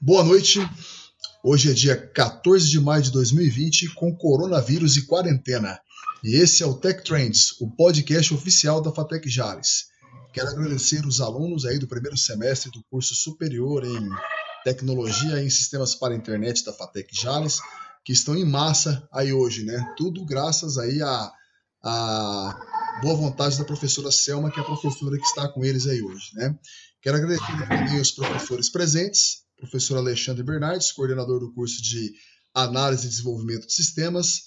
Boa noite. Hoje é dia 14 de maio de 2020, com coronavírus e quarentena. E esse é o Tech Trends, o podcast oficial da Fatec Jales. Quero agradecer os alunos aí do primeiro semestre do curso superior em Tecnologia em Sistemas para Internet da Fatec Jales, que estão em massa aí hoje, né? Tudo graças aí a, a boa vontade da professora Selma, que é a professora que está com eles aí hoje, né? Quero agradecer também os professores presentes, professor Alexandre Bernardes, coordenador do curso de Análise e Desenvolvimento de Sistemas,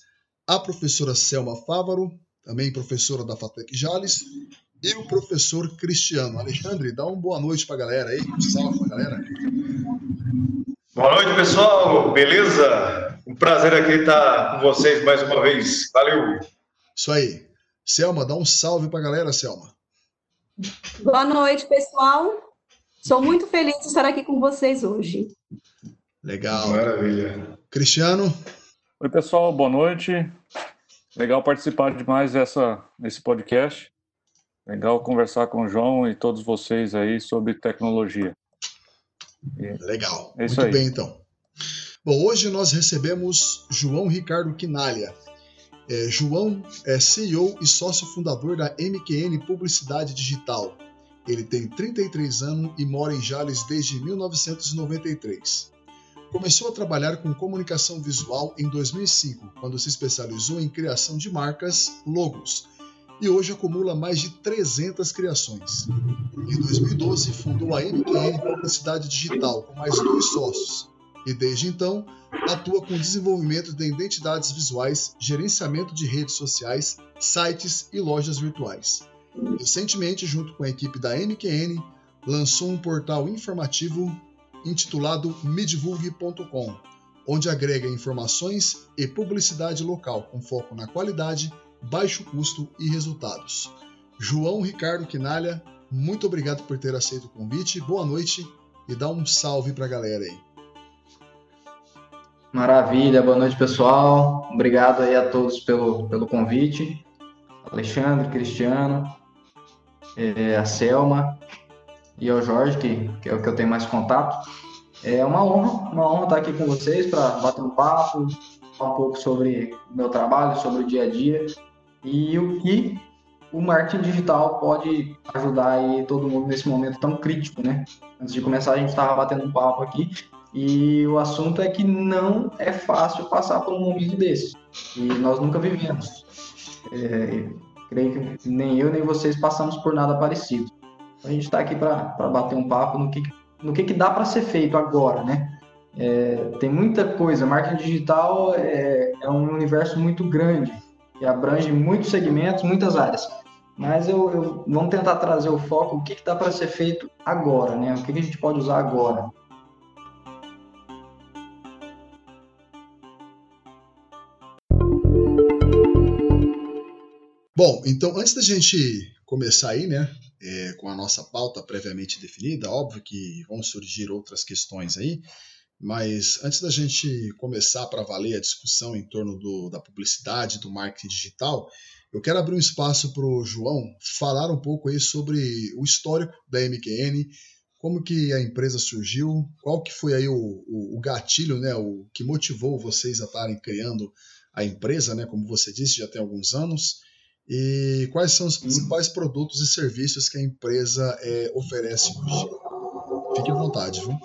a professora Selma Fávaro, também professora da FATEC Jales, e o professor Cristiano. Alexandre, dá uma boa noite para a galera aí, salve para a galera. Boa noite, pessoal, beleza? Um prazer aqui estar com vocês mais uma vez, valeu! Isso aí. Selma, dá um salve para a galera, Selma. Boa noite, pessoal. Sou muito feliz de estar aqui com vocês hoje. Legal. Maravilha. Cristiano. Oi, pessoal, boa noite. Legal participar de mais essa, desse podcast. Legal conversar com o João e todos vocês aí sobre tecnologia. Legal. É Muito aí. bem, então. Bom, hoje nós recebemos João Ricardo Quinalha. É, João é CEO e sócio fundador da MQN Publicidade Digital ele tem 33 anos e mora em Jales desde 1993. Começou a trabalhar com comunicação visual em 2005, quando se especializou em criação de marcas, logos, e hoje acumula mais de 300 criações. Em 2012, fundou a MQN Publicidade Digital com mais dois sócios, e desde então atua com desenvolvimento de identidades visuais, gerenciamento de redes sociais, sites e lojas virtuais. Recentemente, junto com a equipe da MQN, lançou um portal informativo intitulado midvulg.com, onde agrega informações e publicidade local com foco na qualidade, baixo custo e resultados. João Ricardo Quinalha, muito obrigado por ter aceito o convite, boa noite e dá um salve para a galera aí. Maravilha, boa noite pessoal, obrigado aí a todos pelo, pelo convite, Alexandre, Cristiano, é, a Selma e ao Jorge, que, que é o que eu tenho mais contato. É uma honra, uma honra estar aqui com vocês para bater um papo, falar um pouco sobre o meu trabalho, sobre o dia a dia e o que o marketing digital pode ajudar aí todo mundo nesse momento tão crítico, né? Antes de começar, a gente estava batendo um papo aqui e o assunto é que não é fácil passar por um momento desse e nós nunca vivemos. É, Creio que nem eu nem vocês passamos por nada parecido. A gente está aqui para bater um papo no que, no que, que dá para ser feito agora, né? É, tem muita coisa. Marketing digital é, é, um universo muito grande que abrange muitos segmentos, muitas áreas. Mas eu, eu vamos tentar trazer o foco o que, que dá para ser feito agora, né? O que, que a gente pode usar agora. Bom, então antes da gente começar aí, né, é, com a nossa pauta previamente definida, óbvio que vão surgir outras questões aí, mas antes da gente começar para valer a discussão em torno do, da publicidade, do marketing digital, eu quero abrir um espaço para o João falar um pouco aí sobre o histórico da MQN, como que a empresa surgiu, qual que foi aí o, o, o gatilho, né, o que motivou vocês a estarem criando a empresa, né, como você disse, já tem alguns anos, e quais são os principais produtos e serviços que a empresa é, oferece hoje? Fique à vontade, viu?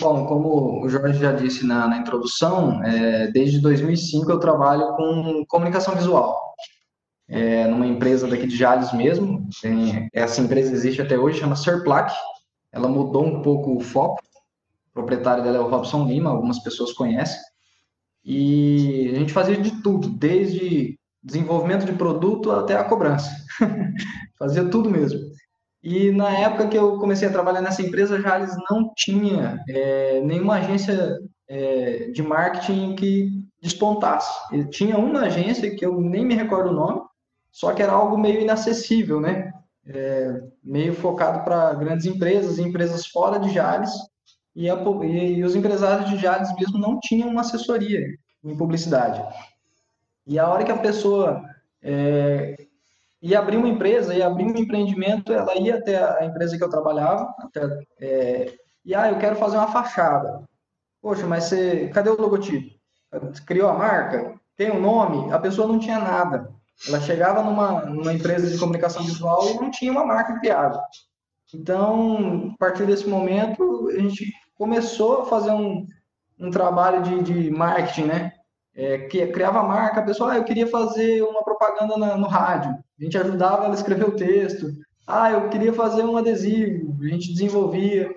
Bom, como o Jorge já disse na, na introdução, é, desde 2005 eu trabalho com comunicação visual. É, numa empresa daqui de Jales mesmo, tem, essa empresa existe até hoje, chama Serplac. Ela mudou um pouco o foco. O proprietário dela é o Robson Lima, algumas pessoas conhecem. E a gente fazia de tudo, desde desenvolvimento de produto até a cobrança. Fazia tudo mesmo. E na época que eu comecei a trabalhar nessa empresa, já eles não tinha é, nenhuma agência é, de marketing que despontasse. Ele tinha uma agência que eu nem me recordo o nome, só que era algo meio inacessível, né? É, meio focado para grandes empresas, empresas fora de Jales, e, a, e, e os empresários de Jales mesmo não tinham uma assessoria em publicidade. E a hora que a pessoa é, ia abrir uma empresa, ia abrir um empreendimento, ela ia até a empresa que eu trabalhava, até, é, e ah, eu quero fazer uma fachada. Poxa, mas você, cadê o logotipo? Criou a marca? Tem o um nome? A pessoa não tinha nada. Ela chegava numa, numa empresa de comunicação visual e não tinha uma marca criada. Então, a partir desse momento, a gente começou a fazer um, um trabalho de, de marketing, né? É, que criava marca, a pessoa, ah, eu queria fazer uma propaganda na, no rádio. A gente ajudava ela a escrever o texto. Ah, eu queria fazer um adesivo, a gente desenvolvia.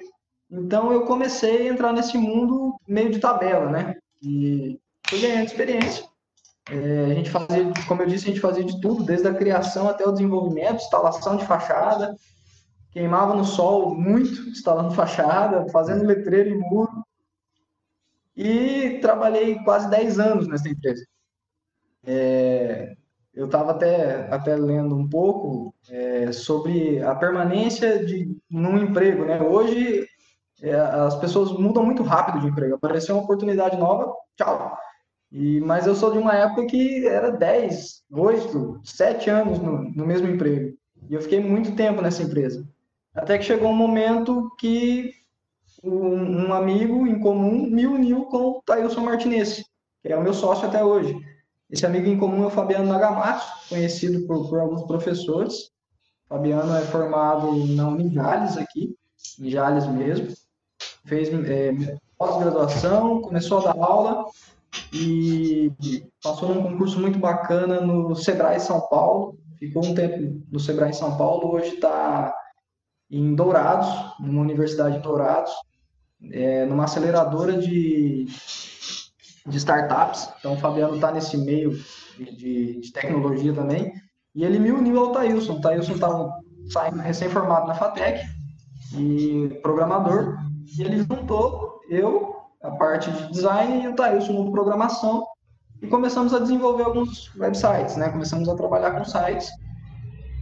Então eu comecei a entrar nesse mundo meio de tabela, né? E fui ganhando experiência. É, a gente fazia, como eu disse, a gente fazia de tudo, desde a criação até o desenvolvimento, instalação de fachada, queimava no sol muito, instalando fachada, fazendo letreiro e muro. E trabalhei quase 10 anos nessa empresa. É, eu estava até, até lendo um pouco é, sobre a permanência de num emprego. Né? Hoje, é, as pessoas mudam muito rápido de emprego. Apareceu uma oportunidade nova, tchau. E, mas eu sou de uma época que era 10, 8, 7 anos no, no mesmo emprego. E eu fiquei muito tempo nessa empresa. Até que chegou um momento que um, um amigo em comum me uniu com o Tailson Martinez, que é o meu sócio até hoje. Esse amigo em comum é o Fabiano Nagamatsu, conhecido por, por alguns professores. O Fabiano é formado na Unijales aqui, em Jales mesmo. Fez é, pós-graduação, começou a dar aula e passou num concurso muito bacana no Sebrae São Paulo. Ficou um tempo no Sebrae São Paulo, hoje está em Dourados, numa universidade em Dourados, é, numa aceleradora de, de startups. Então, o Fabiano está nesse meio de, de, tecnologia também. E ele me uniu ao Thailson. O Thailson estava saindo recém-formado na FATEC e programador. E ele juntou eu, a parte de design, e o Thailson no programação. E começamos a desenvolver alguns websites, né? Começamos a trabalhar com sites.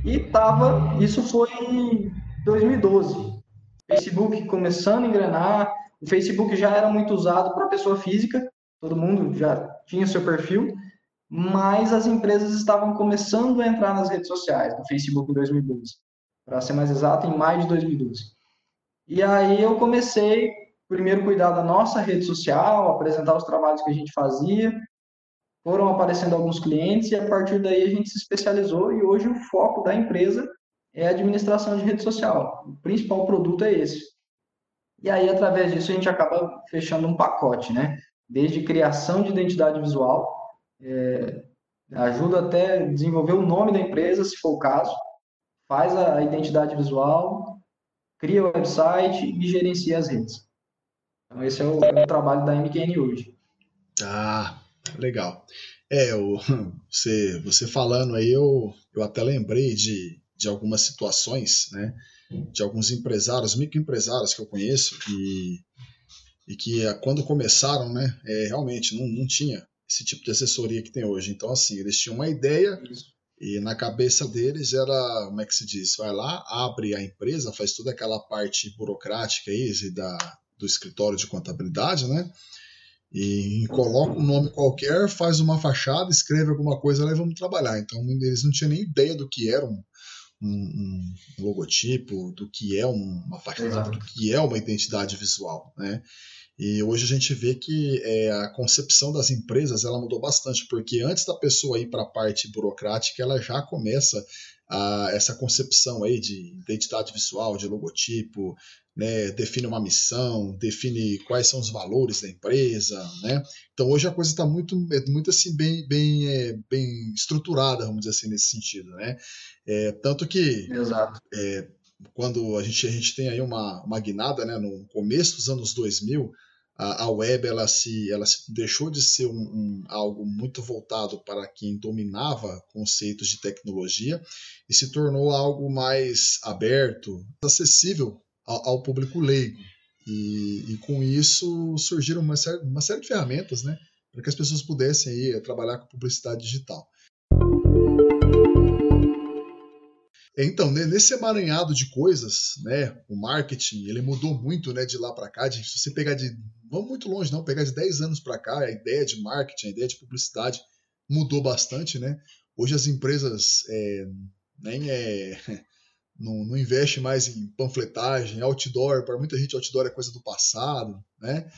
E tava, isso foi 2012. Facebook começando a engrenar, o Facebook já era muito usado para pessoa física, todo mundo já tinha seu perfil, mas as empresas estavam começando a entrar nas redes sociais, no Facebook em 2012. Para ser mais exato, em maio de 2012. E aí eu comecei, primeiro, cuidar da nossa rede social, apresentar os trabalhos que a gente fazia, foram aparecendo alguns clientes e a partir daí a gente se especializou e hoje o foco da empresa é a administração de rede social. O principal produto é esse. E aí, através disso, a gente acaba fechando um pacote, né? Desde criação de identidade visual, é, ajuda até desenvolver o nome da empresa, se for o caso, faz a identidade visual, cria o website e gerencia as redes. Então, esse é o, é o trabalho da MQN hoje. Ah, legal. É, o, você, você falando aí, eu, eu até lembrei de, de algumas situações, né, de alguns empresários, microempresários que eu conheço e, e que eh, quando começaram, né, é, realmente não, não tinha esse tipo de assessoria que tem hoje. Então, assim, eles tinham uma ideia e na cabeça deles era, como é que se diz, vai lá, abre a empresa, faz toda aquela parte burocrática aí da, do escritório de contabilidade, né, e coloca um nome qualquer, faz uma fachada, escreve alguma coisa lá e vamos trabalhar. Então, eles não tinham nem ideia do que era um, um, um logotipo, do que é uma fachada, Exato. do que é uma identidade visual, né? E hoje a gente vê que é, a concepção das empresas ela mudou bastante, porque antes da pessoa ir para a parte burocrática, ela já começa a, essa concepção aí de identidade visual, de logotipo, né, define uma missão, define quais são os valores da empresa, né? Então hoje a coisa está muito, é muito assim bem, bem, é, bem estruturada, vamos dizer assim nesse sentido, né? É, tanto que é, quando a gente, a gente tem aí uma, uma guinada, né, no começo dos anos 2000, a, a web ela se, ela se deixou de ser um, um, algo muito voltado para quem dominava conceitos de tecnologia e se tornou algo mais aberto, acessível ao, ao público leigo. E, e, com isso surgiram uma série, uma série de ferramentas né, para que as pessoas pudessem aí, trabalhar com publicidade digital. Então, nesse emaranhado de coisas, né, o marketing, ele mudou muito, né, de lá para cá, de, se você pegar de, vamos muito longe não, pegar de 10 anos para cá, a ideia de marketing, a ideia de publicidade mudou bastante, né? Hoje as empresas é, nem é, não, não investe mais em panfletagem, outdoor. Para muita gente, outdoor é coisa do passado, né?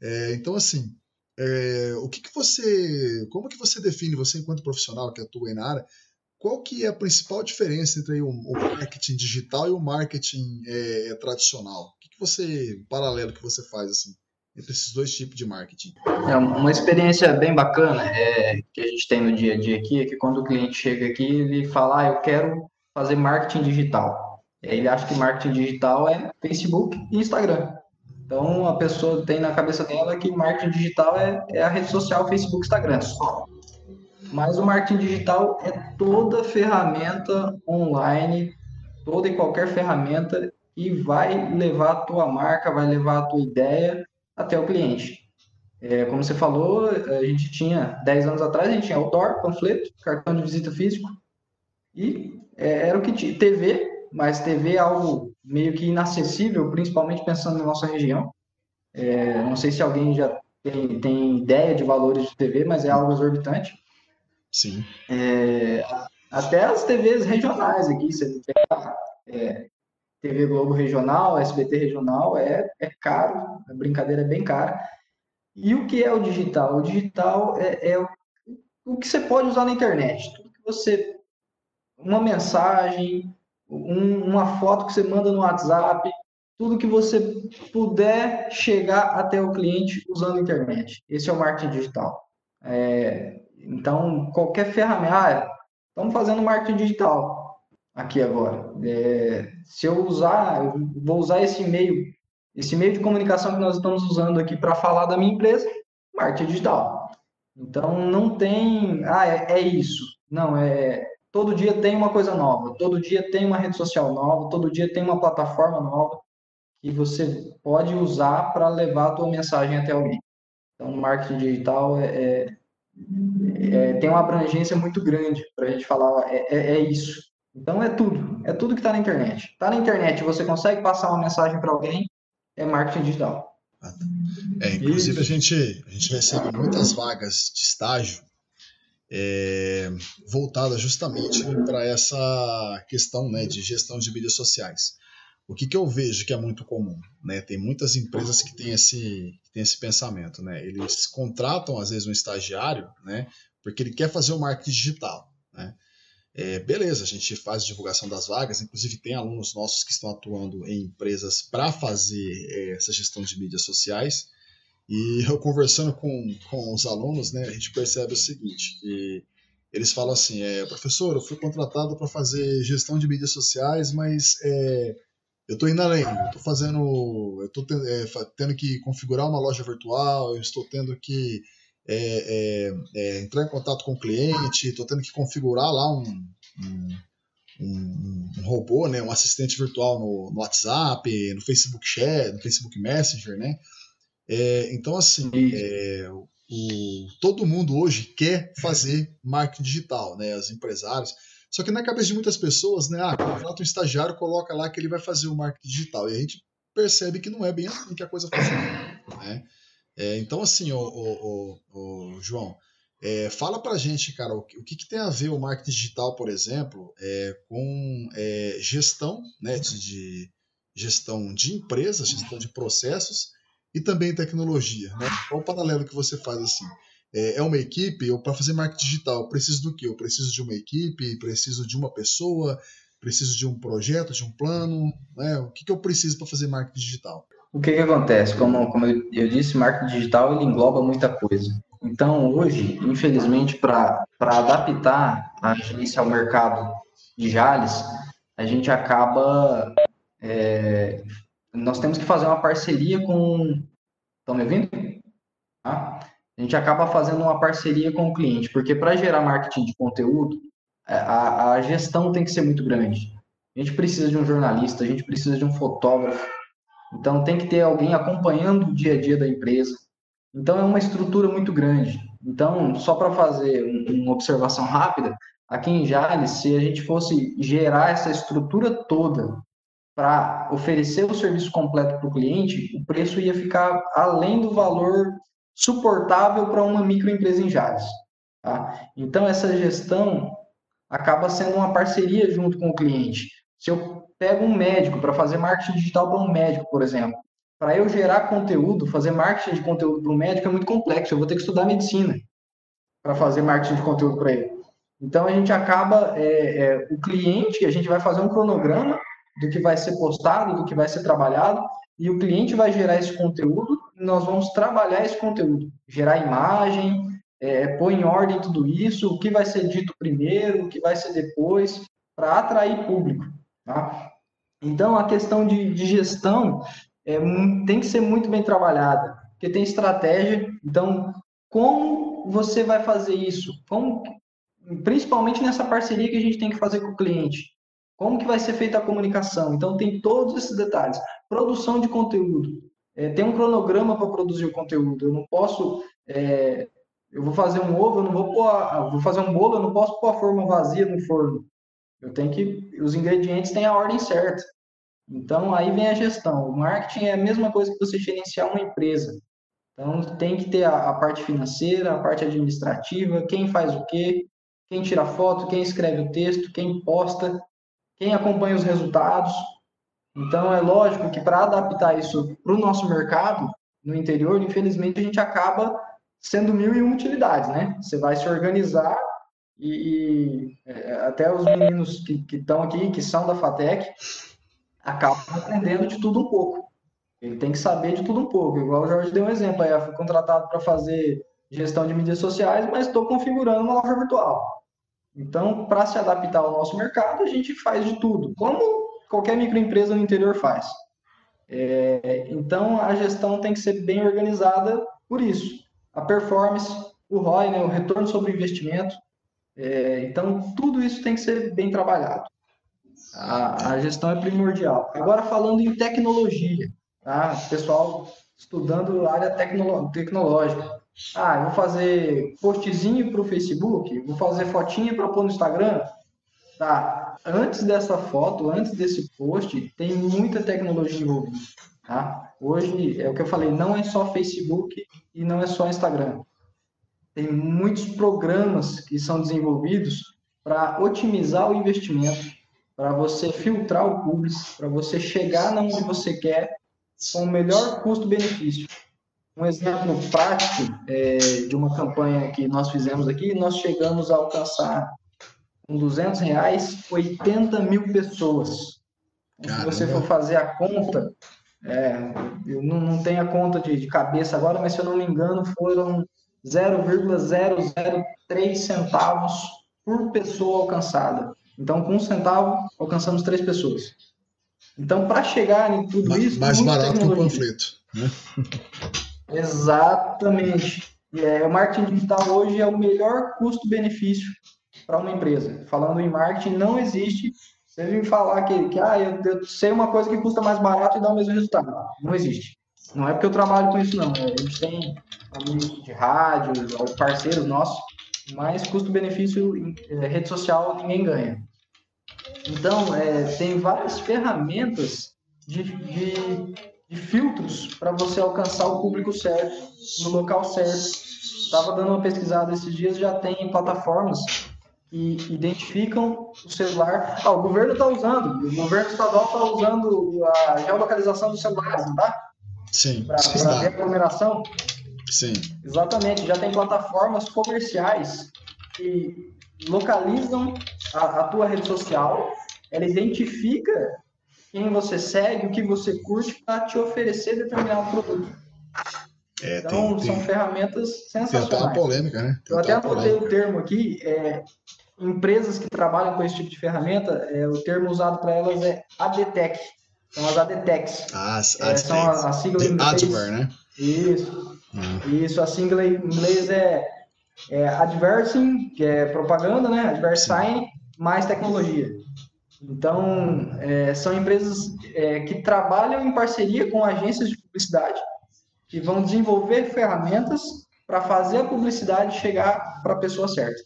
É, então, assim, é, o que, que você, como que você define, você enquanto profissional que atua na área, qual que é a principal diferença entre o, o marketing digital e o marketing é, tradicional? O que, que você, paralelo que você faz assim? entre esses dois tipos de marketing? É uma experiência bem bacana é, que a gente tem no dia a dia aqui é que quando o cliente chega aqui, ele fala, ah, eu quero fazer marketing digital. Ele acha que marketing digital é Facebook e Instagram. Então a pessoa tem na cabeça dela que marketing digital é, é a rede social Facebook, Instagram só. Mas o marketing digital é toda ferramenta online, toda e qualquer ferramenta que vai levar a tua marca, vai levar a tua ideia até o cliente. É, como você falou, a gente tinha, 10 anos atrás, a gente tinha outdoor, panfleto, cartão de visita físico, e é, era o que tinha. TV, mas TV é algo meio que inacessível, principalmente pensando na nossa região. É, não sei se alguém já tem, tem, ideia de valores de TV, mas é algo exorbitante. Sim. É, até as TVs regionais aqui, você pega é, TV Globo regional, SBT regional, é, é caro, a brincadeira é bem cara. E o que é o digital? O digital é, é o, o que você pode usar na internet. Tudo que você. Uma mensagem, um, uma foto que você manda no WhatsApp, tudo que você puder chegar até o cliente usando a internet. Esse é o marketing digital. É, então, qualquer ferramenta. Ah, estamos fazendo marketing digital aqui agora. É, se eu usar, eu vou usar esse meio, esse meio de comunicação que nós estamos usando aqui para falar da minha empresa, marketing digital. Então não tem, ah, é, é, isso. Não, é todo dia tem uma coisa nova, todo dia tem uma rede social nova, todo dia tem uma plataforma nova que você pode usar para levar a tua mensagem até alguém. Então, marketing digital é, é, é tem uma abrangência muito grande para a gente falar, é, é, é isso. Então é tudo, é tudo que está na internet. Está na internet, você consegue passar uma mensagem para alguém, é marketing digital. É, inclusive a gente, a gente recebe muitas vagas de estágio é, voltadas justamente para essa questão né, de gestão de mídias sociais. O que, que eu vejo que é muito comum? Né? Tem muitas empresas que têm esse, que têm esse pensamento. Né? Eles contratam, às vezes, um estagiário né, porque ele quer fazer o marketing digital. Né? É, beleza, a gente faz divulgação das vagas, inclusive tem alunos nossos que estão atuando em empresas para fazer é, essa gestão de mídias sociais. E eu conversando com, com os alunos, né, a gente percebe o seguinte, que eles falam assim, é, professor, eu fui contratado para fazer gestão de mídias sociais, mas é, eu estou indo além, eu estou fazendo, eu estou é, tendo que configurar uma loja virtual, eu estou tendo que é, é, é, entrar em contato com o cliente, estou tendo que configurar lá um, um, um, um, robô, né, um assistente virtual no, no, WhatsApp, no Facebook Chat, no Facebook Messenger, né? É, então, assim, é, o, todo mundo hoje quer fazer marketing digital, né? Os empresários. Só que na cabeça de muitas pessoas, né? Ah, contrata um estagiário, coloca lá que ele vai fazer o marketing digital. E a gente percebe que não é bem assim que a coisa funciona, né? É, então, assim, o, o, o João, é, fala pra gente, cara, o, que, que, tem a ver o marketing digital, por exemplo, é, com é, gestão, né, de, de, gestão de empresas, gestão de processos e também tecnologia, né? Qual o paralelo que você faz assim? É, é uma equipe, eu para fazer marketing digital, preciso do quê? Eu preciso de uma equipe, preciso de uma pessoa, preciso de um projeto, de um plano, né? O que, que eu preciso para fazer marketing digital? o que, que acontece? Como, como eu, eu disse, marketing digital ele engloba muita coisa. Então, hoje, infelizmente, para adaptar a agência ao mercado de Jales, a gente acaba. É, nós temos que fazer uma parceria com. Estão me ouvindo? Tá? A gente acaba fazendo uma parceria com o cliente, porque para gerar marketing de conteúdo, é, a, a gestão tem que ser muito grande. A gente precisa de um jornalista, a gente precisa de um fotógrafo, então, tem que ter alguém acompanhando o dia a dia da empresa. Então, é uma estrutura muito grande. Então, só para fazer uma observação rápida, aqui em Jales, se a gente fosse gerar essa estrutura toda para oferecer o serviço completo para o cliente, o preço ia ficar além do valor suportável para uma microempresa em Jales. Tá? Então, essa gestão acaba sendo uma parceria junto com o cliente. Se eu pego um médico para fazer marketing digital para um médico, por exemplo, para eu gerar conteúdo, fazer marketing de conteúdo para um médico é muito complexo. Eu vou ter que estudar medicina para fazer marketing de conteúdo para ele. Então a gente acaba, é, é, o cliente, a gente vai fazer um cronograma do que vai ser postado, do que vai ser trabalhado, e o cliente vai gerar esse conteúdo, nós vamos trabalhar esse conteúdo, gerar imagem, é, pôr em ordem tudo isso, o que vai ser dito primeiro, o que vai ser depois, para atrair público. Tá? Então a questão de, de gestão é, tem que ser muito bem trabalhada, porque tem estratégia. Então, como você vai fazer isso? Como, principalmente nessa parceria que a gente tem que fazer com o cliente. Como que vai ser feita a comunicação? Então tem todos esses detalhes. Produção de conteúdo. É, tem um cronograma para produzir o conteúdo. Eu não posso. É, eu vou fazer um ovo, eu não vou pôr. Vou fazer um bolo, eu não posso pôr a forma vazia no forno. Eu tenho que. Os ingredientes têm a ordem certa. Então aí vem a gestão. O marketing é a mesma coisa que você gerenciar uma empresa. Então tem que ter a, a parte financeira, a parte administrativa, quem faz o quê, quem tira foto, quem escreve o texto, quem posta, quem acompanha os resultados. Então, é lógico que para adaptar isso para o nosso mercado, no interior, infelizmente, a gente acaba sendo mil e uma utilidades, né? Você vai se organizar e, e é, até os meninos que estão aqui, que são da FATEC, acabam aprendendo de tudo um pouco. Ele tem que saber de tudo um pouco. Igual o Jorge deu um exemplo aí, eu fui contratado para fazer gestão de mídias sociais, mas estou configurando uma loja virtual. Então, para se adaptar ao nosso mercado, a gente faz de tudo, como qualquer microempresa no interior faz. É, então, a gestão tem que ser bem organizada por isso. A performance, o ROI, né, o retorno sobre investimento. É, então, tudo isso tem que ser bem trabalhado. A, a gestão é primordial. Agora, falando em tecnologia, tá? pessoal estudando área tecnológica. Ah, vou fazer postzinho para o Facebook, vou fazer fotinha para pôr no Instagram. Tá. Antes dessa foto, antes desse post, tem muita tecnologia envolvida. Tá? Hoje, é o que eu falei, não é só Facebook e não é só Instagram. Tem muitos programas que são desenvolvidos para otimizar o investimento, para você filtrar o público, para você chegar onde você quer com o melhor custo-benefício. Um exemplo prático é, de uma campanha que nós fizemos aqui, nós chegamos a alcançar com 200 reais 80 mil pessoas. Então, se você for fazer a conta, é, eu não, não tenho a conta de, de cabeça agora, mas se eu não me engano, foram 0,003 centavos por pessoa alcançada. Então, com um centavo, alcançamos três pessoas. Então, para chegar em tudo mais, isso. Mais barato que o panfleto. Né? Exatamente. É, o marketing digital hoje é o melhor custo-benefício para uma empresa. Falando em marketing, não existe. Você me falar que, que ah, eu, eu, sei uma coisa que custa mais barato e dá o mesmo resultado. Não existe. Não é porque eu trabalho com isso, não. A gente tem amigos de rádio, parceiros nossos, mas custo-benefício em é, rede social ninguém ganha. Então, é, tem várias ferramentas de, de de filtros para você alcançar o público certo, no local certo. Estava dando uma pesquisada esses dias, já tem plataformas que identificam o celular. Ah, o governo está usando, o governo estadual está usando a geolocalização do celular, não tá? Sim. Para ver a aglomeração. Sim. Exatamente, já tem plataformas comerciais que localizam a, a tua rede social, ela identifica quem você segue, o que você curte para te oferecer determinado produto. É, então, tem, são tem, ferramentas sensacionais. Tem até polêmica, né? Tem Eu até anotei o termo aqui, é, empresas que trabalham com esse tipo de ferramenta, é, o termo usado para elas é ADTech. São as ADTechs. Ah, as, é, são a, a sigla em inglês. Adware, né? Isso. Uhum. Isso, a sigla em inglês é, é advertising, que é propaganda, né? Advertising, mais tecnologia. Então, é, são empresas é, que trabalham em parceria com agências de publicidade, que vão desenvolver ferramentas para fazer a publicidade chegar para a pessoa certa,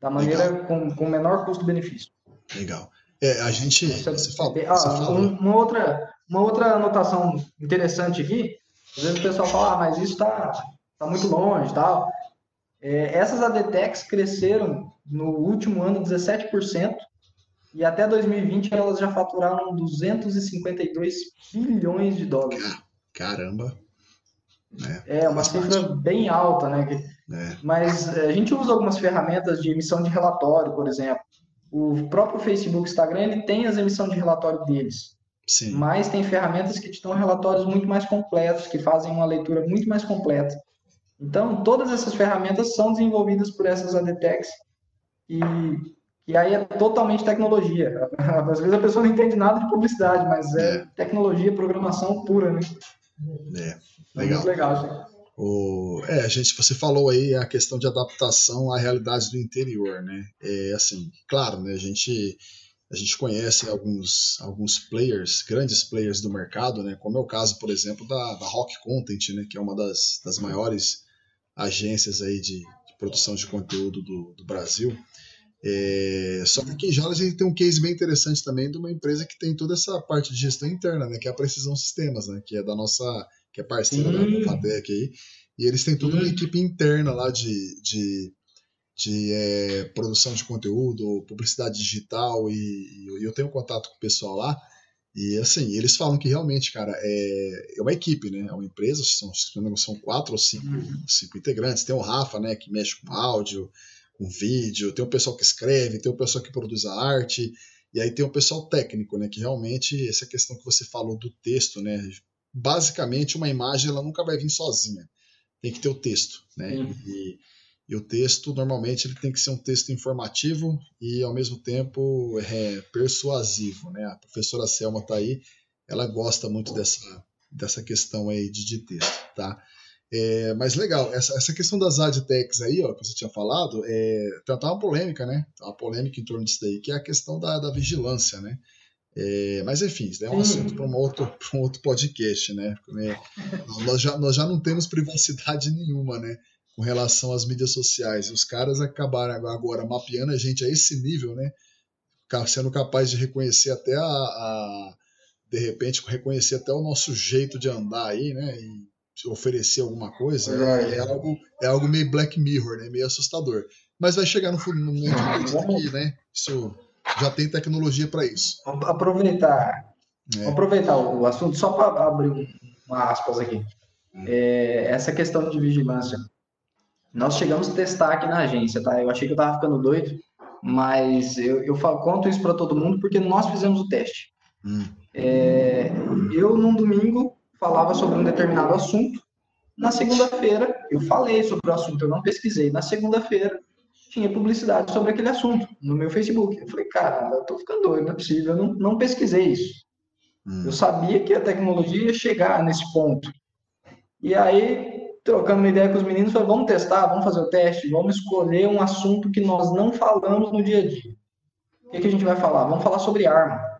da maneira com, com menor custo-benefício. Legal. É, a gente. Você, você fala, ah, você fala. Uma, outra, uma outra anotação interessante aqui, às vezes o pessoal fala, ah, mas isso está tá muito longe tal. É, essas ADTECs cresceram no último ano 17%, e até 2020 elas já faturaram 252 bilhões de dólares. Caramba! É, é uma cifra bem alta, né? É. Mas é, a gente usa algumas ferramentas de emissão de relatório, por exemplo. O próprio Facebook, Instagram, ele tem as emissões de relatório deles. Sim. Mas tem ferramentas que te dão relatórios muito mais completos, que fazem uma leitura muito mais completa. Então, todas essas ferramentas são desenvolvidas por essas ADTECs e, e aí é totalmente tecnologia. Às vezes a pessoa não entende nada de publicidade, mas é, é. tecnologia, programação pura, né? É, legal. muito legal, O, é, gente, você falou aí a questão de adaptação à realidade do interior, né? É assim, claro, né? A gente a gente conhece alguns, alguns players, grandes players do mercado, né? Como é o caso, por exemplo, da, da Rock Content, né? Que é uma das, das maiores agências aí de, de produção de conteúdo do, do Brasil. É, só que aqui em Jales a gente tem um case bem interessante também de uma empresa que tem toda essa parte de gestão interna, né? Que é a Precisão Sistemas, né? Que é da nossa, que é parceira Sim. da FATEC aí. E eles têm toda uma equipe interna lá de, de de é, produção de conteúdo, publicidade digital, e, e, eu tenho contato com o pessoal lá, e assim, eles falam que realmente, cara, é, é uma equipe, né? É uma empresa, são, são quatro ou cinco, uhum. cinco integrantes. Tem o Rafa, né, que mexe com áudio, com vídeo, tem o pessoal que escreve, tem o pessoal que produz a arte, e aí tem o pessoal técnico, né? Que realmente, essa questão que você falou do texto, né? Basicamente, uma imagem ela nunca vai vir sozinha. Tem que ter o texto, né? Uhum. E, e o texto, normalmente, ele tem que ser um texto informativo e, ao mesmo tempo, é, persuasivo. Né? A professora Selma está aí, ela gosta muito dessa, dessa questão aí de, de texto. Tá? É, mas legal, essa, essa questão das adtechs aí, ó, que você tinha falado, é, tá, tá uma polêmica, né? Tá uma polêmica em torno disso daí, que é a questão da, da vigilância, né? É, mas enfim, isso é um assunto para um, outro, um outro podcast, né? nós, já, nós já não temos privacidade nenhuma, né? com relação às mídias sociais. Os caras acabaram agora mapeando a gente a esse nível, né? Sendo capaz de reconhecer até a, a de repente reconhecer até o nosso jeito de andar aí, né? E oferecer alguma coisa é, é, algo é algo meio Black Mirror, né? Meio assustador. Mas vai chegar no futuro, aqui, né? Isso já tem tecnologia para isso. Vamos aproveitar, é. aproveitar o assunto só para abrir uma aspas aqui. É, essa questão de vigilância nós chegamos a testar aqui na agência, tá? Eu achei que eu tava ficando doido, mas eu, eu falo, conto isso para todo mundo porque nós fizemos o teste. Hum. É, eu, num domingo, falava sobre um determinado assunto. Na segunda-feira, eu falei sobre o assunto, eu não pesquisei. Na segunda-feira, tinha publicidade sobre aquele assunto no meu Facebook. Eu falei, cara, eu tô ficando doido, não é possível, eu não, não pesquisei isso. Hum. Eu sabia que a tecnologia ia chegar nesse ponto. E aí, trocando uma ideia com os meninos, falei, vamos testar, vamos fazer o teste, vamos escolher um assunto que nós não falamos no dia a dia. O que, que a gente vai falar? Vamos falar sobre arma.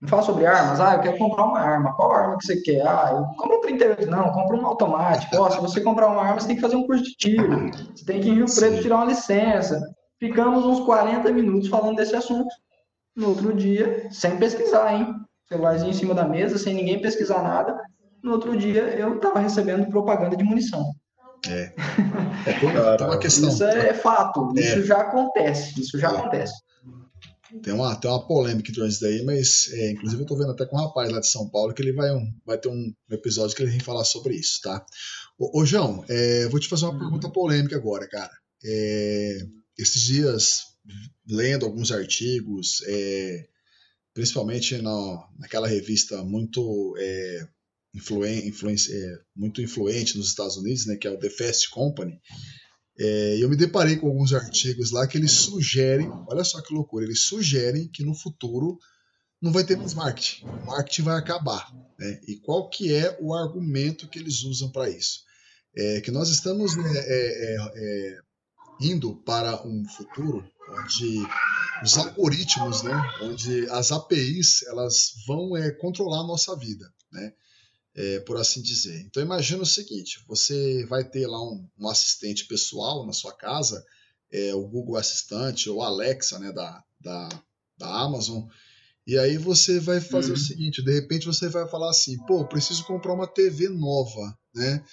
Vamos falar sobre armas? Ah, eu quero comprar uma arma. Qual arma que você quer? Ah, eu compro um 38. Não, compra um automático. Oh, se você comprar uma arma, você tem que fazer um curso de tiro. Você tem que ir em Rio Preto tirar uma licença. Ficamos uns 40 minutos falando desse assunto. No outro dia, sem pesquisar, hein? Celularzinho em cima da mesa, sem ninguém pesquisar nada no outro dia eu estava recebendo propaganda de munição. É. é tem uma questão. Isso é fato, é. isso já acontece, isso já é. acontece. Tem uma, tem uma polêmica entre isso daí, mas é, inclusive eu estou vendo até com um rapaz lá de São Paulo que ele vai, um, vai ter um episódio que ele vem falar sobre isso, tá? Ô, ô João, é, vou te fazer uma pergunta polêmica agora, cara. É, esses dias, lendo alguns artigos, é, principalmente na, naquela revista muito é, influência, é, muito influente nos Estados Unidos, né, que é o The Fast Company, é, eu me deparei com alguns artigos lá que eles sugerem, olha só que loucura, eles sugerem que no futuro não vai ter mais marketing, o marketing vai acabar. Né? E qual que é o argumento que eles usam para isso? É que nós estamos né, é, é, é, indo para um futuro onde os algoritmos, né, onde as APIs, elas vão é, controlar a nossa vida, né? É, por assim dizer. Então imagina o seguinte: você vai ter lá um, um assistente pessoal na sua casa, é, o Google Assistante ou Alexa né, da, da, da Amazon. E aí você vai fazer uhum. o seguinte: de repente você vai falar assim, pô, preciso comprar uma TV nova, né?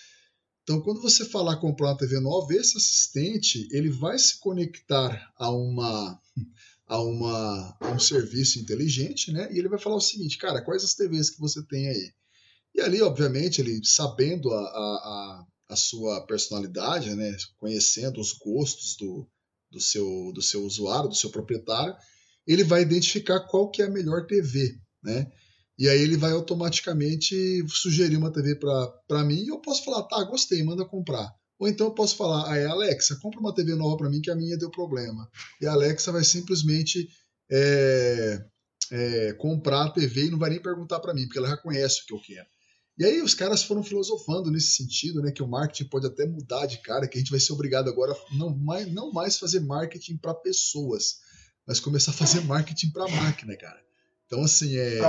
Então, quando você falar comprar uma TV nova, esse assistente ele vai se conectar a uma a, uma, a um serviço inteligente, né? E ele vai falar o seguinte, cara, quais as TVs que você tem aí? E ali, obviamente, ele sabendo a, a, a sua personalidade, né? Conhecendo os gostos do, do, seu, do seu usuário, do seu proprietário, ele vai identificar qual que é a melhor TV, né? E aí ele vai automaticamente sugerir uma TV para mim e eu posso falar, tá, gostei, manda comprar. Ou então eu posso falar, ah, Alexa, compra uma TV nova para mim que a minha deu problema. E a Alexa vai simplesmente é, é, comprar a TV e não vai nem perguntar para mim, porque ela já conhece o que eu quero. E aí os caras foram filosofando nesse sentido, né, que o marketing pode até mudar de cara, que a gente vai ser obrigado agora a não mais, não mais fazer marketing para pessoas, mas começar a fazer marketing para máquina, cara. Então, assim, é.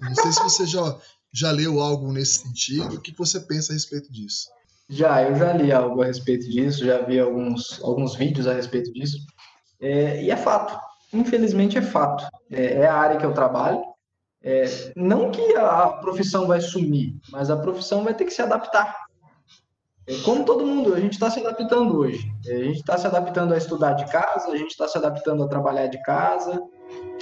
Não sei se você já, já leu algo nesse sentido. O que você pensa a respeito disso? Já, eu já li algo a respeito disso, já vi alguns, alguns vídeos a respeito disso. É, e é fato. Infelizmente é fato. É, é a área que eu trabalho. É, não que a profissão vai sumir, mas a profissão vai ter que se adaptar. É, como todo mundo, a gente está se adaptando hoje. É, a gente está se adaptando a estudar de casa, a gente está se adaptando a trabalhar de casa,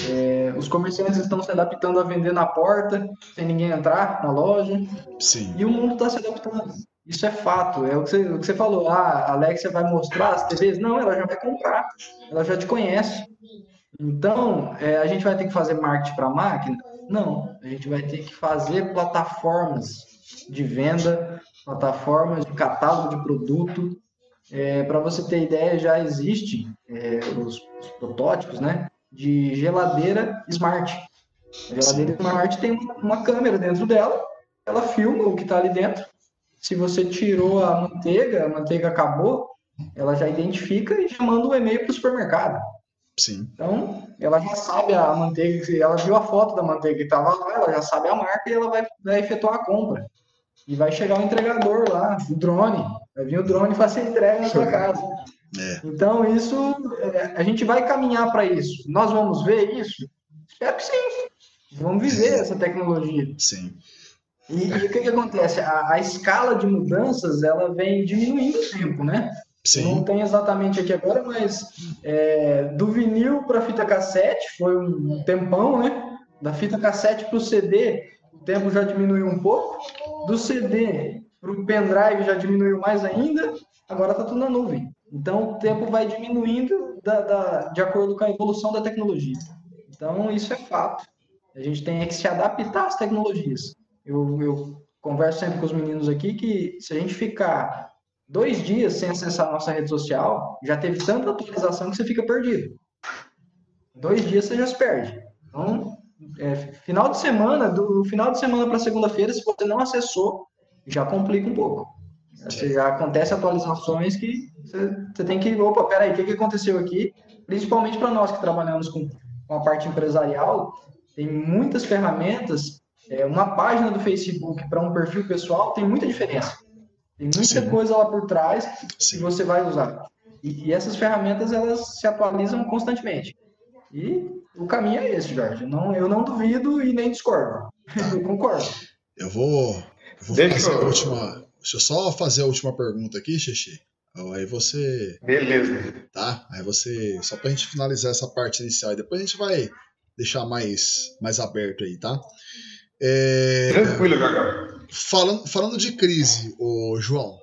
é, os comerciantes estão se adaptando a vender na porta, sem ninguém entrar na loja. Sim. E o mundo está se adaptando. Isso é fato. É o que, você, o que você falou. Ah, a Alexia vai mostrar as TVs? Não, ela já vai comprar. Ela já te conhece. Então, é, a gente vai ter que fazer marketing para máquina? Não. A gente vai ter que fazer plataformas de venda, plataformas de catálogo de produto. É, para você ter ideia, já existe é, os, os protótipos, né? de geladeira smart. A geladeira smart tem uma câmera dentro dela, ela filma o que está ali dentro. Se você tirou a manteiga, a manteiga acabou, ela já identifica e já manda um e-mail para o supermercado. Sim. Então, ela já sabe a manteiga, ela viu a foto da manteiga que estava lá, ela já sabe a marca e ela vai, vai efetuar a compra. E vai chegar o entregador lá, o drone. Vai vir o drone e fazer entrega na sua casa. É. Então, isso, é, a gente vai caminhar para isso. Nós vamos ver isso? Espero que sim. Vamos viver essa tecnologia. Sim. E, e o que, que acontece? A, a, escala de mudanças, ela vem diminuindo o tempo, né? Sim. Não tem exatamente aqui agora, mas é, do vinil para fita cassete foi um tempão, né? Da fita cassete para o CD, o tempo já diminuiu um pouco. Do CD para o pendrive já diminuiu mais ainda. Agora está tudo na nuvem. Então, o tempo vai diminuindo da, da, de acordo com a evolução da tecnologia. Então, isso é fato. A gente tem que se adaptar às tecnologias. Eu, eu converso sempre com os meninos aqui que se a gente ficar dois dias sem acessar a nossa rede social, já teve tanta atualização que você fica perdido. Dois dias você já se perde. Então, é, final de semana, do final de semana para segunda-feira, se você não acessou, já complica um pouco. Você já acontece atualizações que você, você tem que, opa, peraí, o que, que aconteceu aqui? Principalmente para nós que trabalhamos com, com a parte empresarial, tem muitas ferramentas. É, uma página do Facebook para um perfil pessoal tem muita diferença. Tem muita Sim. coisa lá por trás Sim. que você vai usar. E, e, essas ferramentas elas se atualizam constantemente. E o caminho é esse, Jorge. Não, eu não duvido e nem discordo. Tá. Eu concordo. Eu vou, eu vou fazer a última, Deixa eu só fazer a última pergunta aqui, Xixi. Aí você. Beleza. Tá? Aí você. Só pra gente finalizar essa parte inicial. E depois a gente vai deixar mais, mais aberto aí, tá? É... Tranquilo, Gaga. Falando, falando de crise, ô João.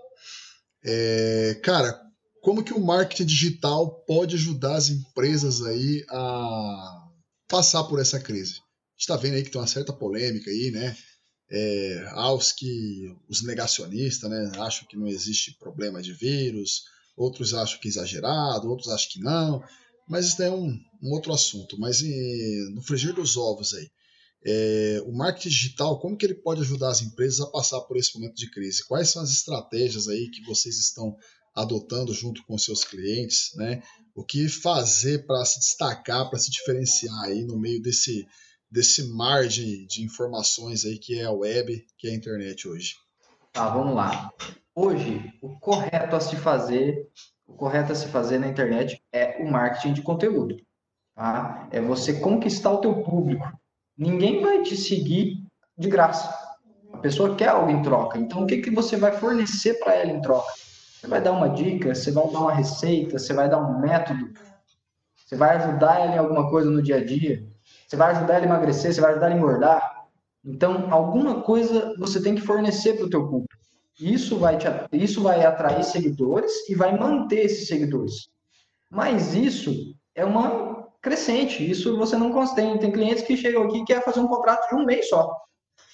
É, cara, como que o marketing digital pode ajudar as empresas aí a passar por essa crise? A gente está vendo aí que tem uma certa polêmica aí, né? é, aos que os negacionistas né, acham que não existe problema de vírus, outros acham que é exagerado, outros acham que não, mas isso é um, um outro assunto. Mas no frigir dos ovos aí, é, o marketing digital, como que ele pode ajudar as empresas a passar por esse momento de crise? Quais são as estratégias aí que vocês estão adotando junto com seus clientes, né? O que fazer para se destacar, para se diferenciar aí no meio desse desse mar de, de informações aí que é a web, que é a internet hoje? Tá, vamos lá. Hoje, o correto a se fazer, o correto a se fazer na internet é o marketing de conteúdo. Tá? É você conquistar o teu público. Ninguém vai te seguir de graça. A pessoa quer algo em troca. Então, o que, que você vai fornecer para ela em troca? Você vai dar uma dica, você vai dar uma receita, você vai dar um método, você vai ajudar ela em alguma coisa no dia a dia, você vai ajudar ela a emagrecer, você vai ajudar ela a engordar. Então, alguma coisa você tem que fornecer para o teu público. Isso vai, te, isso vai atrair seguidores e vai manter esses seguidores. Mas isso é uma crescente. Isso você não consegue. Tem clientes que chegam aqui e querem fazer um contrato de um mês só.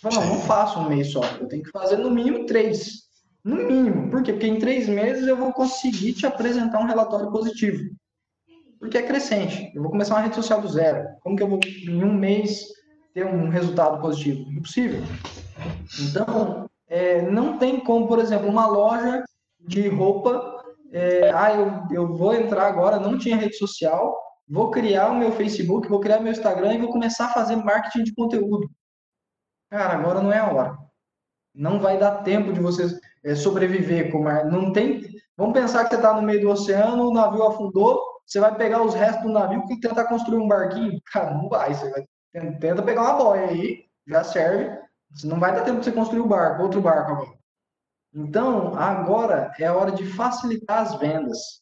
Fala, não, não faço um mês só. Eu tenho que fazer no mínimo três. No mínimo. Por quê? Porque em três meses eu vou conseguir te apresentar um relatório positivo. Porque é crescente. Eu vou começar uma rede social do zero. Como que eu vou, em um mês, ter um resultado positivo? Impossível. Então, é, não tem como, por exemplo, uma loja de roupa. É, ah, eu, eu vou entrar agora, não tinha rede social, vou criar o meu Facebook, vou criar meu Instagram e vou começar a fazer marketing de conteúdo. Cara, agora não é a hora. Não vai dar tempo de você é, sobreviver com mar... Não tem. Vamos pensar que você está no meio do oceano, o navio afundou, você vai pegar os restos do navio e tentar construir um barquinho? Cara, não vai. Você vai... tenta pegar uma boia aí, já serve. Não vai dar tempo de você construir o um barco, outro barco agora. Então, agora é a hora de facilitar as vendas.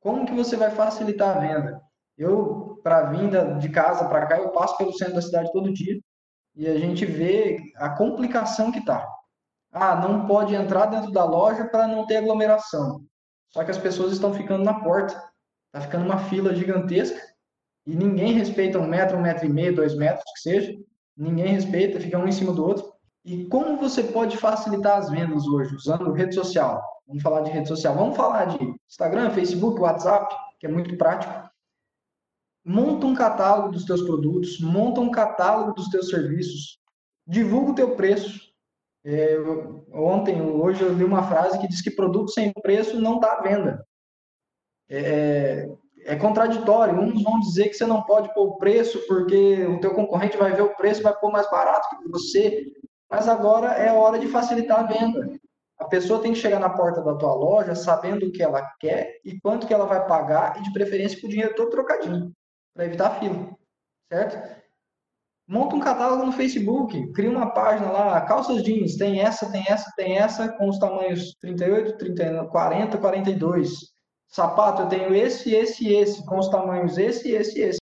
Como que você vai facilitar a venda? Eu, para vinda de casa para cá, eu passo pelo centro da cidade todo dia e a gente vê a complicação que tá. Ah, não pode entrar dentro da loja para não ter aglomeração. Só que as pessoas estão ficando na porta. Tá ficando uma fila gigantesca e ninguém respeita um metro, um metro e meio, dois metros, que seja. Ninguém respeita, fica um em cima do outro. E como você pode facilitar as vendas hoje usando rede social? Vamos falar de rede social. Vamos falar de Instagram, Facebook, WhatsApp, que é muito prático monta um catálogo dos teus produtos, monta um catálogo dos teus serviços, divulga o teu preço. É, ontem, hoje eu li uma frase que diz que produto sem preço não dá venda. É, é contraditório. Uns vão dizer que você não pode pôr preço porque o teu concorrente vai ver o preço e vai pôr mais barato que você. Mas agora é hora de facilitar a venda. A pessoa tem que chegar na porta da tua loja sabendo o que ela quer e quanto que ela vai pagar e de preferência com o dinheiro todo trocadinho para evitar fila, certo? Monta um catálogo no Facebook, cria uma página lá, calças jeans, tem essa, tem essa, tem essa, com os tamanhos 38, 30, 40, 42. Sapato, eu tenho esse, esse e esse, com os tamanhos esse, esse e esse.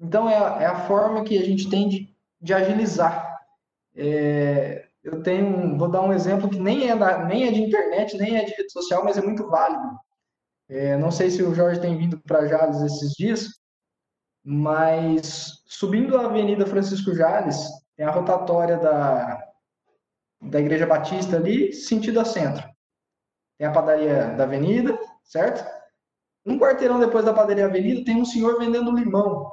Então, é a, é a forma que a gente tem de, de agilizar. É, eu tenho, vou dar um exemplo que nem é, da, nem é de internet, nem é de rede social, mas é muito válido. É, não sei se o Jorge tem vindo para Jales esses dias, mas subindo a Avenida Francisco Jales, tem a rotatória da, da Igreja Batista ali, sentido a centro. Tem a padaria da Avenida, certo? Um quarteirão depois da padaria Avenida tem um senhor vendendo limão.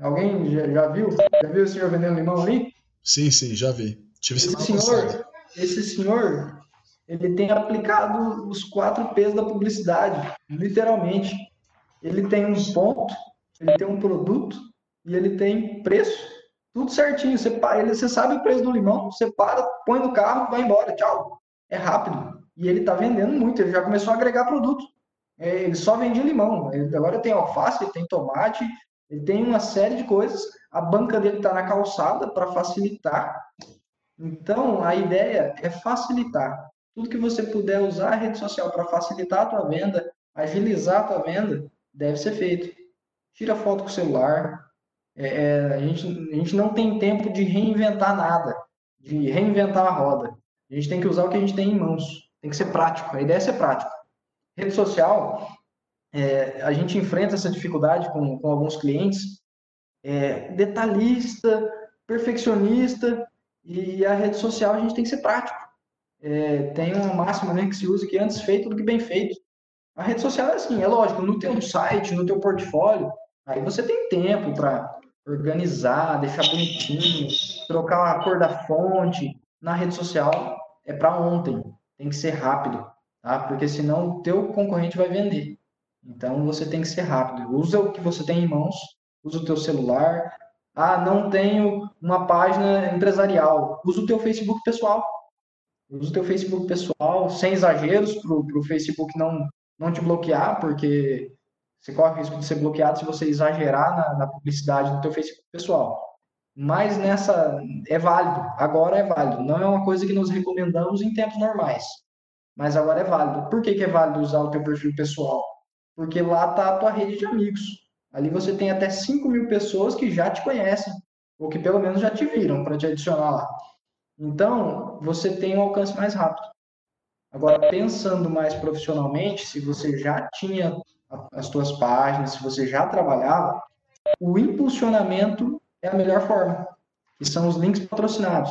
Alguém já, já viu? Já viu o senhor vendendo limão ali? Sim, sim, já vi. Tive esse senhor, esse senhor, ele tem aplicado os quatro P's da publicidade, literalmente. Ele tem um ponto ele tem um produto e ele tem preço, tudo certinho. Você, ele, você sabe o preço do limão, você para, põe no carro, vai embora, tchau. É rápido. E ele está vendendo muito, ele já começou a agregar produto. É, ele só vendia limão. Ele, agora tem alface, tem tomate, ele tem uma série de coisas. A banca dele está na calçada para facilitar. Então, a ideia é facilitar. Tudo que você puder usar a rede social para facilitar a tua venda, agilizar a tua venda, deve ser feito tira foto com o celular. É, é, a, gente, a gente não tem tempo de reinventar nada, de reinventar a roda. A gente tem que usar o que a gente tem em mãos. Tem que ser prático. A ideia é ser prático. Rede social, é, a gente enfrenta essa dificuldade com, com alguns clientes. É, detalhista, perfeccionista, e a rede social a gente tem que ser prático. É, tem uma máxima né, que se usa que antes feito do que bem feito. A rede social é assim, é lógico, no teu site, no teu portfólio, Aí você tem tempo para organizar, deixar bonitinho, trocar a cor da fonte. Na rede social é para ontem, tem que ser rápido, tá? Porque senão o teu concorrente vai vender. Então você tem que ser rápido. Usa o que você tem em mãos, usa o teu celular. Ah, não tenho uma página empresarial. Usa o teu Facebook pessoal. Usa o teu Facebook pessoal, sem exageros, para o Facebook não, não te bloquear, porque você corre o risco de ser bloqueado se você exagerar na, na publicidade do teu Facebook pessoal. mas nessa é válido, agora é válido. Não é uma coisa que nós recomendamos em tempos normais, mas agora é válido. Por que, que é válido usar o teu perfil pessoal? Porque lá está a tua rede de amigos. Ali você tem até 5 mil pessoas que já te conhecem, ou que pelo menos já te viram para te adicionar lá. Então, você tem um alcance mais rápido. Agora, pensando mais profissionalmente, se você já tinha as suas páginas, se você já trabalhava, o impulsionamento é a melhor forma, que são os links patrocinados,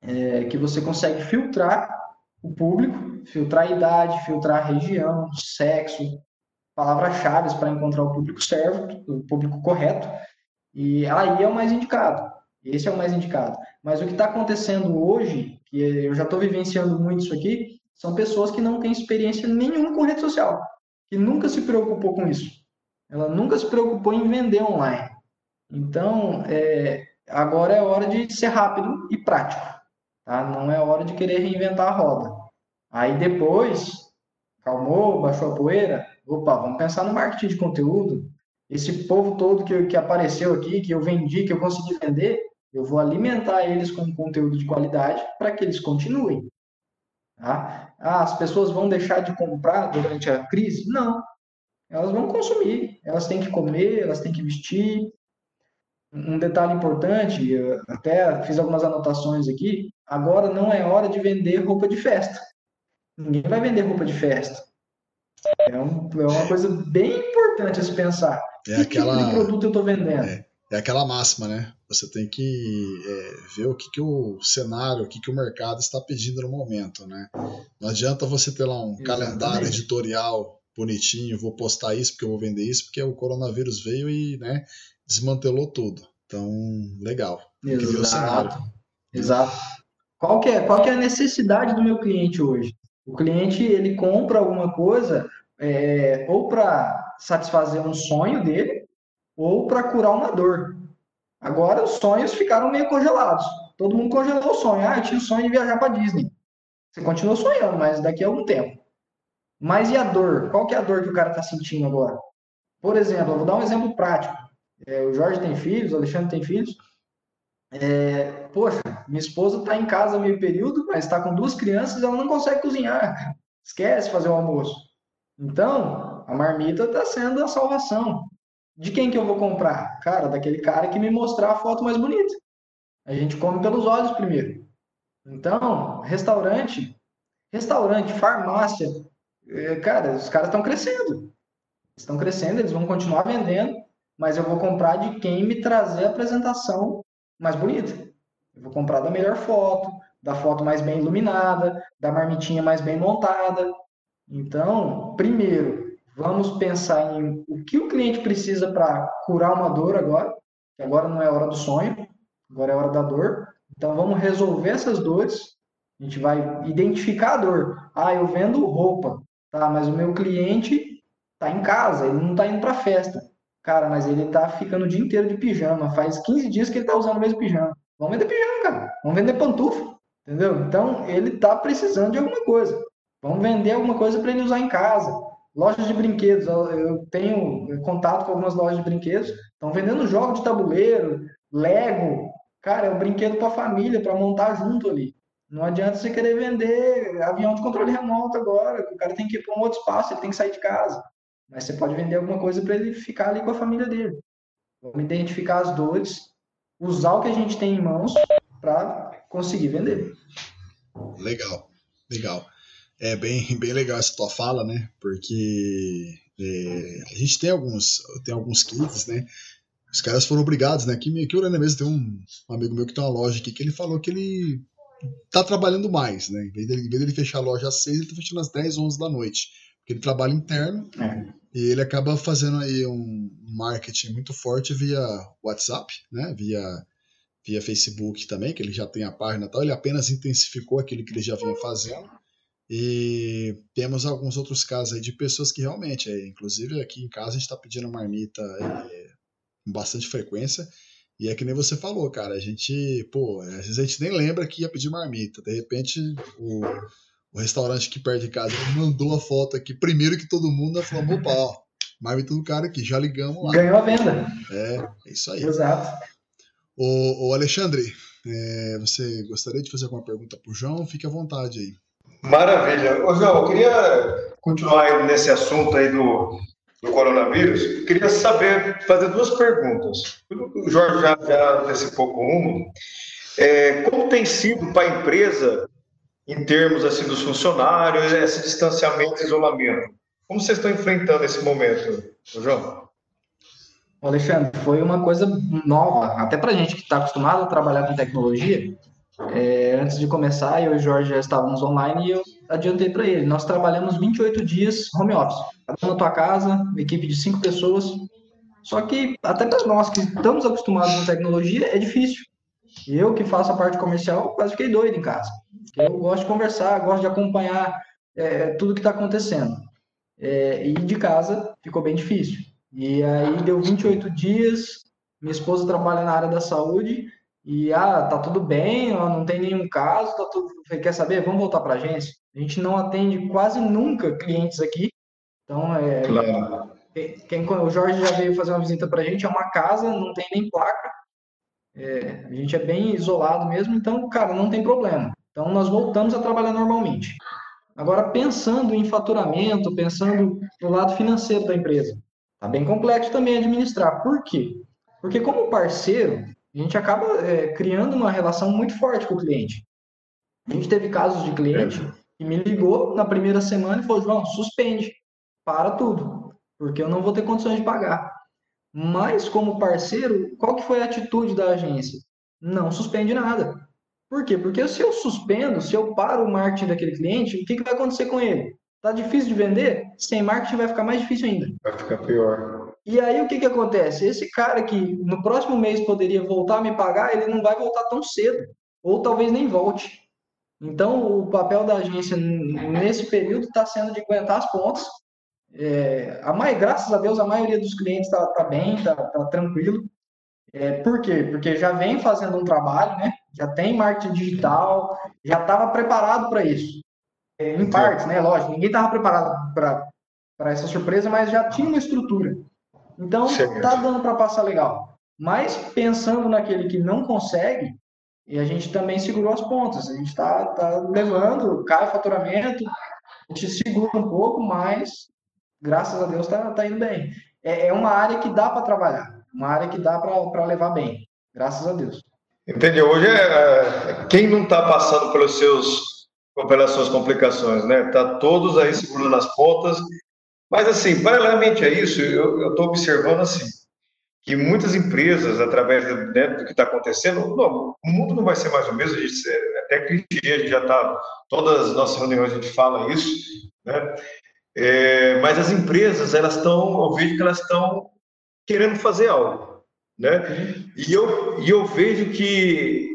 é, que você consegue filtrar o público, filtrar a idade, filtrar a região, sexo, palavras-chave para encontrar o público certo, o público correto, e aí é o mais indicado. Esse é o mais indicado. Mas o que está acontecendo hoje, que eu já estou vivenciando muito isso aqui, são pessoas que não têm experiência nenhuma com rede social, que nunca se preocupou com isso. Ela nunca se preocupou em vender online. Então, é, agora é hora de ser rápido e prático. Tá? Não é hora de querer reinventar a roda. Aí depois, calmou, baixou a poeira, opa, vamos pensar no marketing de conteúdo. Esse povo todo que, que apareceu aqui, que eu vendi, que eu consegui vender, eu vou alimentar eles com conteúdo de qualidade para que eles continuem. Tá? Ah, as pessoas vão deixar de comprar durante a crise? Não. Elas vão consumir, elas têm que comer, elas têm que vestir, um detalhe importante, até fiz algumas anotações aqui, agora não é hora de vender roupa de festa. Ninguém vai vender roupa de festa. É, um, é uma coisa bem importante a se pensar. É que aquela, tipo de produto eu estou vendendo? É, é, aquela máxima, né? Você tem que é, ver o que, que o cenário, o que, que o mercado está pedindo no momento, né? Não adianta você ter lá um Exatamente. calendário editorial bonitinho, vou postar isso porque eu vou vender isso, porque o coronavírus veio e, né, desmantelou tudo. Então, legal. Exato. Exato. Qual que, é, qual que é a necessidade do meu cliente hoje? O cliente ele compra alguma coisa é, ou para satisfazer um sonho dele ou para curar uma dor. Agora os sonhos ficaram meio congelados. Todo mundo congelou o sonho. Ah, eu tinha o sonho de viajar para Disney. Você continua sonhando, mas daqui a algum tempo. Mas e a dor? Qual que é a dor que o cara está sentindo agora? Por exemplo, eu vou dar um exemplo prático. É, o Jorge tem filhos, o Alexandre tem filhos. É, poxa, minha esposa está em casa meio período, mas está com duas crianças, ela não consegue cozinhar, esquece fazer o almoço. Então, a marmita está sendo a salvação. De quem que eu vou comprar? Cara, daquele cara que me mostrar a foto mais bonita. A gente come pelos olhos primeiro. Então, restaurante, restaurante, farmácia, é, cara, os caras estão crescendo. Estão crescendo, eles vão continuar vendendo mas eu vou comprar de quem me trazer a apresentação mais bonita. Eu vou comprar da melhor foto, da foto mais bem iluminada, da marmitinha mais bem montada. Então, primeiro, vamos pensar em o que o cliente precisa para curar uma dor agora, que agora não é hora do sonho, agora é hora da dor. Então, vamos resolver essas dores. A gente vai identificar a dor. Ah, eu vendo roupa, tá? Mas o meu cliente está em casa, ele não está indo para festa. Cara, mas ele tá ficando o dia inteiro de pijama. Faz 15 dias que ele tá usando o mesmo pijama. Vamos vender pijama, cara. Vamos vender pantufa. Entendeu? Então, ele tá precisando de alguma coisa. Vamos vender alguma coisa para ele usar em casa. Lojas de brinquedos. Eu tenho contato com algumas lojas de brinquedos. Estão vendendo jogos de tabuleiro, Lego. Cara, é um brinquedo para família, para montar junto ali. Não adianta você querer vender avião de controle remoto agora. O cara tem que ir para um outro espaço, ele tem que sair de casa. Mas você pode vender alguma coisa para ele ficar ali com a família dele. Vamos identificar as dores, usar o que a gente tem em mãos para conseguir vender. Legal, legal. É bem, bem legal essa tua fala, né? Porque é, a gente tem alguns, tem alguns kits, né? Os caras foram obrigados, né? Aqui, aqui o mesmo tem um, um, amigo meu que tem uma loja aqui que ele falou que ele tá trabalhando mais, né? Em vez dele, em vez dele fechar a loja às 6, ele tá fechando às 10, 11 da noite. Porque ele trabalha interno. É. E ele acaba fazendo aí um marketing muito forte via WhatsApp, né? Via, via Facebook também, que ele já tem a página e tal. Ele apenas intensificou aquilo que ele já vinha fazendo. E temos alguns outros casos aí de pessoas que realmente, é, inclusive aqui em casa a gente está pedindo marmita é, com bastante frequência. E é que nem você falou, cara, a gente, pô, às vezes a gente nem lembra que ia pedir marmita. De repente, o, o restaurante aqui perto de casa mandou a foto aqui primeiro que todo mundo, ela falou, opa, ó, marmita do cara aqui, já ligamos lá. Ganhou a venda. É, é isso aí. Exato. Ô, ô Alexandre, é, você gostaria de fazer alguma pergunta para o João? Fique à vontade aí. Maravilha. Ô, João, eu queria continuar nesse assunto aí do, do coronavírus. Eu queria saber, fazer duas perguntas. O Jorge já, já antecipou uma. É, como tem sido para a empresa, em termos assim, dos funcionários, esse distanciamento e isolamento? Como vocês estão enfrentando esse momento, João? Alexandre, foi uma coisa nova, até para a gente que está acostumado a trabalhar com tecnologia. É, antes de começar, eu e o Jorge já estávamos online e eu adiantei para ele. Nós trabalhamos 28 dias home office, na tua casa, equipe de cinco pessoas. Só que até para nós que estamos acostumados com tecnologia é difícil. Eu que faço a parte comercial quase fiquei doido em casa. Eu gosto de conversar, gosto de acompanhar é, tudo que está acontecendo. É, e de casa ficou bem difícil. E aí deu 28 dias, minha esposa trabalha na área da saúde e ah, tá tudo bem, não tem nenhum caso, tá tudo. Quer saber? Vamos voltar para a agência. A gente não atende quase nunca clientes aqui. Então, é, claro. quem, o Jorge já veio fazer uma visita para a gente, é uma casa, não tem nem placa. É, a gente é bem isolado mesmo, então, cara, não tem problema. Então, nós voltamos a trabalhar normalmente. Agora, pensando em faturamento, pensando no lado financeiro da empresa, Tá bem complexo também administrar. Por quê? Porque como parceiro, a gente acaba é, criando uma relação muito forte com o cliente. A gente teve casos de cliente que me ligou na primeira semana e falou, João, suspende, para tudo, porque eu não vou ter condições de pagar. Mas como parceiro, qual que foi a atitude da agência? Não suspende nada. Por quê? Porque se eu suspendo, se eu paro o marketing daquele cliente, o que, que vai acontecer com ele? Tá difícil de vender? Sem marketing vai ficar mais difícil ainda. Vai ficar pior. E aí o que, que acontece? Esse cara que no próximo mês poderia voltar a me pagar, ele não vai voltar tão cedo. Ou talvez nem volte. Então, o papel da agência nesse período está sendo de aguentar as pontas. É, a mais, graças a Deus, a maioria dos clientes está tá bem, está tá tranquilo. É, por quê? Porque já vem fazendo um trabalho, né? já tem marketing digital, já estava preparado para isso em partes, né? Lógico, ninguém estava preparado para essa surpresa, mas já tinha uma estrutura. Então, tá dando para passar legal. Mas pensando naquele que não consegue, e a gente também segurou as pontas. A gente está tá levando, cai o faturamento, a gente segura um pouco, mas graças a Deus está tá indo bem. É, é uma área que dá para trabalhar, uma área que dá para levar bem, graças a Deus. Entendeu? Hoje, é, é quem não está passando pelos seus pelas suas complicações, né? Tá todos aí segurando as pontas. Mas, assim, paralelamente a isso, eu estou observando, assim, que muitas empresas, através né, do que está acontecendo, não, o mundo não vai ser mais o mesmo, a gente, é, até clichê, a gente já está, todas as nossas reuniões a gente fala isso, né? É, mas as empresas, elas estão, eu vejo que elas estão querendo fazer algo, né? E eu, e eu vejo que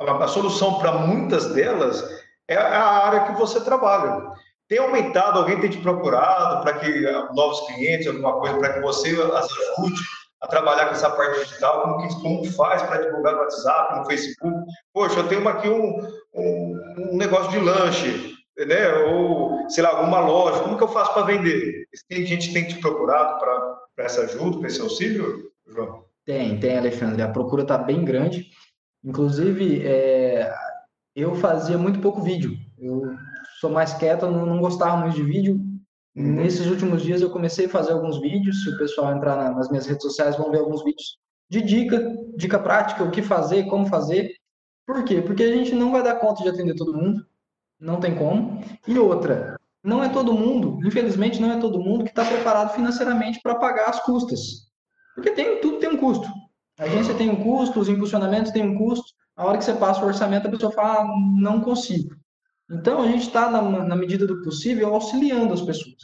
a, a solução para muitas delas é a área que você trabalha. Tem aumentado, alguém tem te procurado para que ah, novos clientes, alguma coisa, para que você as ajude a trabalhar com essa parte digital, como, que, como faz para divulgar no WhatsApp, no Facebook. Poxa, eu tenho aqui um, um, um negócio de lanche, né? ou, sei lá, alguma loja, como que eu faço para vender? Tem gente que tem te procurado para essa ajuda, para esse auxílio, João? Tem, tem, Alexandre. A procura está bem grande. Inclusive, é, eu fazia muito pouco vídeo. Eu sou mais quieto, não, não gostava muito de vídeo. Uhum. Nesses últimos dias eu comecei a fazer alguns vídeos. Se o pessoal entrar na, nas minhas redes sociais, vão ver alguns vídeos de dica, dica prática, o que fazer, como fazer. Por quê? Porque a gente não vai dar conta de atender todo mundo, não tem como. E outra, não é todo mundo, infelizmente, não é todo mundo que está preparado financeiramente para pagar as custas. Porque tem, tudo tem um custo. A agência tem um custo, os impulsionamentos têm um custo a hora que você passa o orçamento, a pessoa fala, ah, não consigo. Então, a gente está, na, na, medida do possível, auxiliando as pessoas.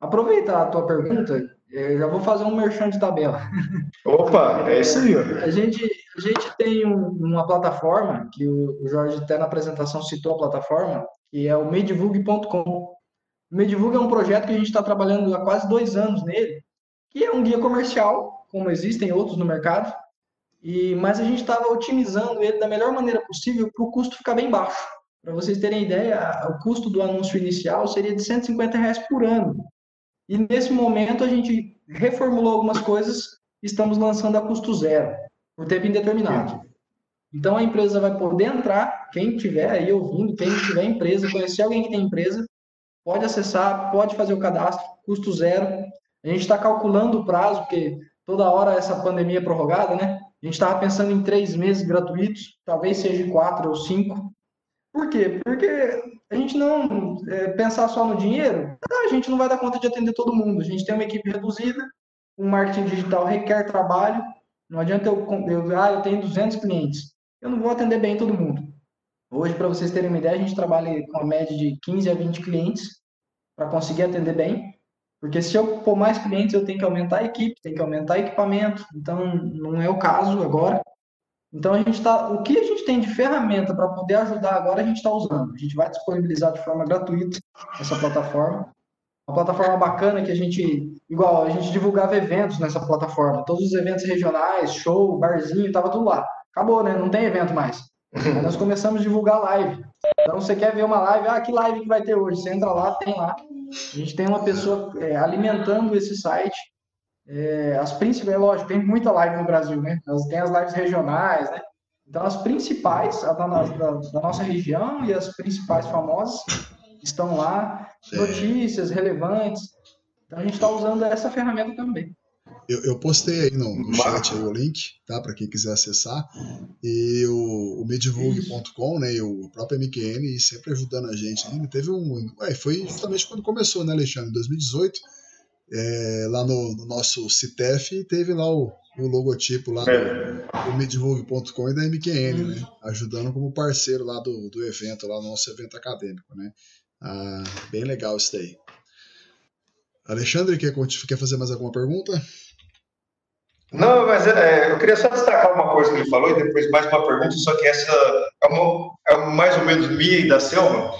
Aproveitar a tua pergunta, eu já vou fazer um merchan de tabela. Opa, é isso aí. A gente, a gente tem um, uma plataforma, que o Jorge até na apresentação citou a plataforma, que é o medivulgue.com. O Medivulgue é um projeto que a gente está trabalhando há quase dois anos nele, que é um guia comercial, como existem outros no mercado, e, mas a gente estava otimizando ele da melhor maneira possível para o custo ficar bem baixo. Para vocês terem ideia, o custo do anúncio inicial seria de 150 reais por ano. E nesse momento a gente reformulou algumas coisas, estamos lançando a custo zero. por tempo indeterminado. Então a empresa vai poder entrar, quem tiver aí ouvindo, quem tiver empresa, conhecer alguém que tem empresa, pode acessar, pode fazer o cadastro, custo zero. A gente está calculando o prazo, porque toda hora essa pandemia é prorrogada, né? A gente estava pensando em três meses gratuitos, talvez seja quatro ou cinco. Por quê? Porque a gente não é, pensar só no dinheiro, a gente não vai dar conta de atender todo mundo. A gente tem uma equipe reduzida, o marketing digital requer trabalho. Não adianta eu, eu ah, eu tenho 200 clientes eu não vou atender bem todo mundo. Hoje, para vocês terem uma ideia, a gente trabalha com a média de 15 a 20 clientes para conseguir atender bem. Porque se eu pôr mais clientes, eu tenho que aumentar a equipe, tenho que aumentar equipamento. Então, não é o caso agora. Então, a gente está. O que a gente tem de ferramenta para poder ajudar agora, a gente está usando. A gente vai disponibilizar de forma gratuita essa plataforma. Uma plataforma bacana que a gente, igual, a gente divulgava eventos nessa plataforma. Todos os eventos regionais, show, barzinho, estava tudo lá acabou, né? Não tem evento mais. Aí nós começamos a divulgar live. Então, você quer ver uma live? Ah, que live que vai ter hoje? Você entra lá, tem lá. A gente tem uma pessoa é, alimentando esse site. É, as principais, é lógico, tem muita live no Brasil, né? Tem as lives regionais, né? Então, as principais da, da, da nossa região e as principais famosas estão lá. Notícias relevantes. Então, a gente está usando essa ferramenta também. Eu, eu postei aí no, no chat aí o link, tá? Para quem quiser acessar. E o, o medivulg.com, né? E o próprio MQN sempre ajudando a gente. Ainda teve um. Ué, foi justamente quando começou, né, Alexandre? Em 2018. É, lá no, no, nosso CITEF teve lá o, o logotipo lá é. do, do medivulg.com e da MQN, né? Ajudando como parceiro lá do, do evento, lá no nosso evento acadêmico, né? Ah, bem legal isso daí. Alexandre, quer, quer fazer mais alguma pergunta? Não, mas é, eu queria só destacar uma coisa que ele falou e depois mais uma pergunta, só que essa é, uma, é mais ou menos minha e da Selma.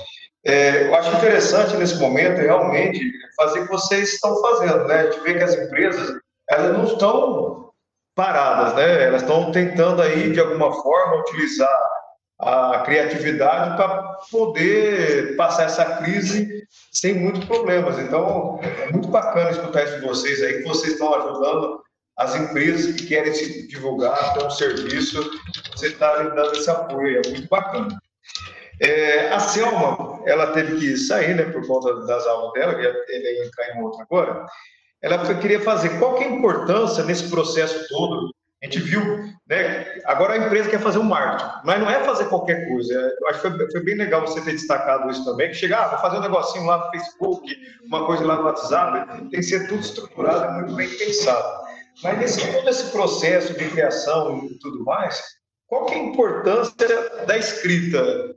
É, eu acho interessante nesse momento realmente fazer o que vocês estão fazendo, né? A gente vê que as empresas elas não estão paradas, né? Elas estão tentando aí de alguma forma utilizar a criatividade para poder passar essa crise sem muitos problemas. Então, é muito bacana escutar isso de vocês aí, que vocês estão ajudando as empresas que querem se divulgar, ter um serviço, você está dando esse apoio, é muito bacana. É, a Selma, ela teve que sair, né, por conta das aulas dela, ela ia entrar em outra agora. Ela queria fazer qual que é a importância nesse processo todo a gente viu, né? Agora a empresa quer fazer um marketing, mas não é fazer qualquer coisa. Eu acho que foi, foi bem legal você ter destacado isso também, que chegar, ah, vou fazer um negocinho lá no Facebook, uma coisa lá no WhatsApp, tem que ser tudo estruturado, muito bem pensado. Mas nesse todo esse processo de criação e tudo mais, qual que é a importância da escrita,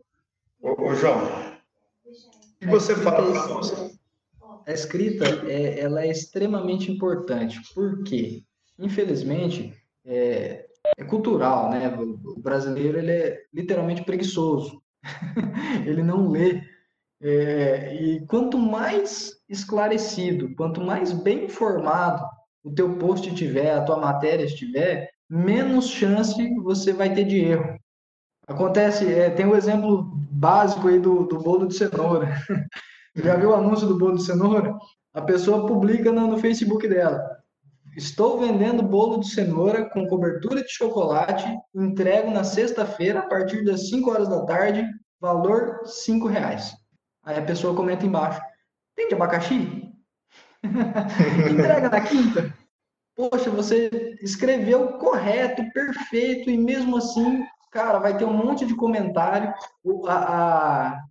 ô, ô João? Que você fala? A escrita, é, ela é extremamente importante, porque, infelizmente, é, é cultural, né? O brasileiro ele é literalmente preguiçoso. ele não lê. É, e quanto mais esclarecido, quanto mais bem informado o teu post tiver, a tua matéria estiver, menos chance você vai ter de erro. Acontece, é, tem o um exemplo básico aí do, do bolo de cenoura. Já viu o anúncio do bolo de cenoura? A pessoa publica no, no Facebook dela. Estou vendendo bolo de cenoura com cobertura de chocolate, entrego na sexta-feira a partir das 5 horas da tarde, valor 5 reais. Aí a pessoa comenta embaixo, tem de abacaxi? Entrega na quinta? Poxa, você escreveu correto, perfeito, e mesmo assim, cara, vai ter um monte de comentário. O, a, a,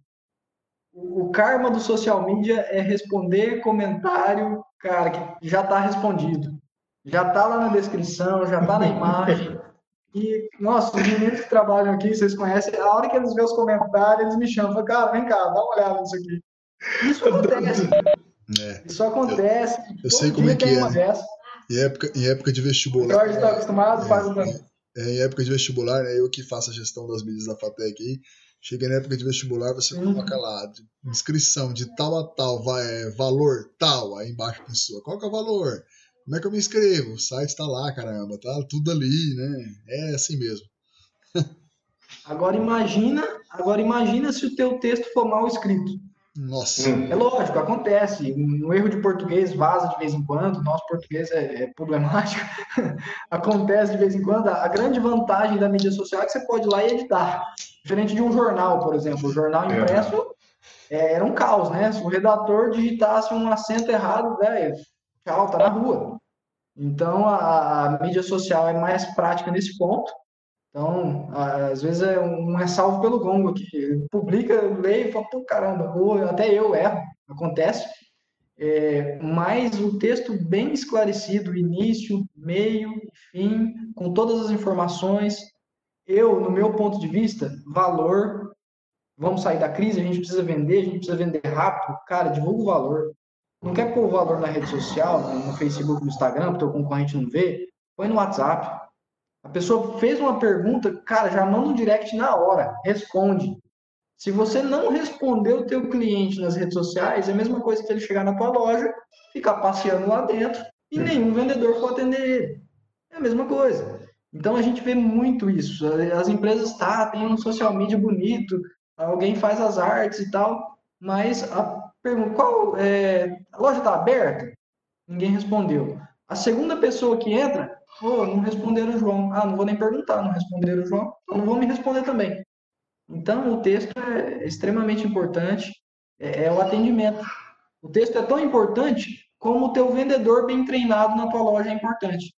o karma do social media é responder comentário, cara, que já está respondido já está lá na descrição, já está na imagem. E, nossa, os meninos que trabalham aqui, vocês conhecem, a hora que eles vêem os comentários, eles me chamam, falam, cara, vem cá, dá uma olhada nisso aqui. Isso acontece. É. Isso acontece. Eu, eu sei como é que é. Em época, em época de vestibular. O Jorge está acostumado, é, faz o é, é, em época de vestibular, né, eu que faço a gestão das mídias da FATEC aí, chega na época de vestibular, você uhum. coloca lá, inscrição de tal a tal, vai, é, valor tal, aí embaixo pessoa, qual que é o valor? Como é que eu me inscrevo? O site tá lá, caramba, tá tudo ali, né? É assim mesmo. agora imagina, agora imagina se o teu texto for mal escrito. Nossa. É lógico, acontece. Um erro de português vaza de vez em quando, nosso português é, é problemático. acontece de vez em quando. A grande vantagem da mídia social é que você pode ir lá e editar. Diferente de um jornal, por exemplo. O jornal é. impresso é, era um caos, né? Se o redator digitasse um acento errado, velho, tchau, tá na rua. Então, a, a mídia social é mais prática nesse ponto. Então, às vezes é um ressalvo pelo gongo aqui. Publica, lê e fala, pô, caramba, ou até eu erro, acontece. É, mas o texto bem esclarecido, início, meio, fim, com todas as informações. Eu, no meu ponto de vista, valor. Vamos sair da crise, a gente precisa vender, a gente precisa vender rápido. Cara, divulga o valor. Não quer pôr o valor na rede social, no Facebook, no Instagram, para o teu concorrente não ver? Põe no WhatsApp a pessoa fez uma pergunta, cara, já manda um direct na hora, responde. Se você não responder o teu cliente nas redes sociais, é a mesma coisa que ele chegar na tua loja, ficar passeando lá dentro e nenhum vendedor for atender ele. É a mesma coisa. Então a gente vê muito isso. As empresas, tá, tem um social media bonito, alguém faz as artes e tal, mas a pergunta, qual é, a loja está aberta? Ninguém respondeu. A segunda pessoa que entra, Não responderam o João. Ah, não vou nem perguntar, não responderam o João, então não vão me responder também. Então, o texto é extremamente importante, é, é o atendimento. O texto é tão importante como o teu vendedor bem treinado na tua loja é importante.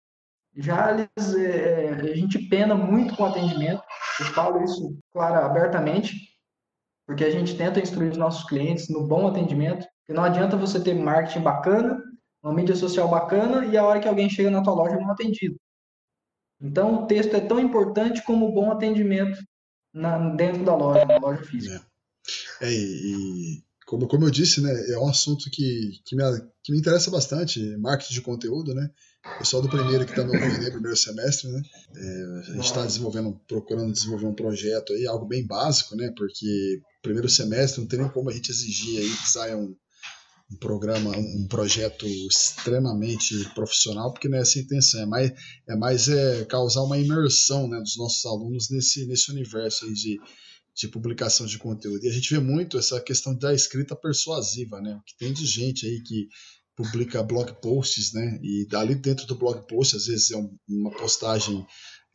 Já eles, é, a gente pena muito com o atendimento, eu falo isso, claro, abertamente, porque a gente tenta instruir os nossos clientes no bom atendimento, porque não adianta você ter marketing bacana, uma mídia social bacana e a hora que alguém chega na tua loja não é atendido. Então, o texto é tão importante como o bom atendimento na, dentro da loja, na loja física. É, é e, como, como eu disse, né, é um assunto que, que, me, que me interessa bastante, marketing de conteúdo, né? Pessoal do primeiro que está no né, primeiro semestre, né? É, a gente está desenvolvendo, procurando desenvolver um projeto aí, algo bem básico, né? Porque primeiro semestre não tem nem como a gente exigir aí que saia um, programa, um projeto extremamente profissional, porque não é essa a intenção, é mais, é mais é causar uma imersão né, dos nossos alunos nesse, nesse universo de, de publicação de conteúdo. E a gente vê muito essa questão da escrita persuasiva, né? Que tem de gente aí que publica blog posts, né? E dali dentro do blog post, às vezes é um, uma postagem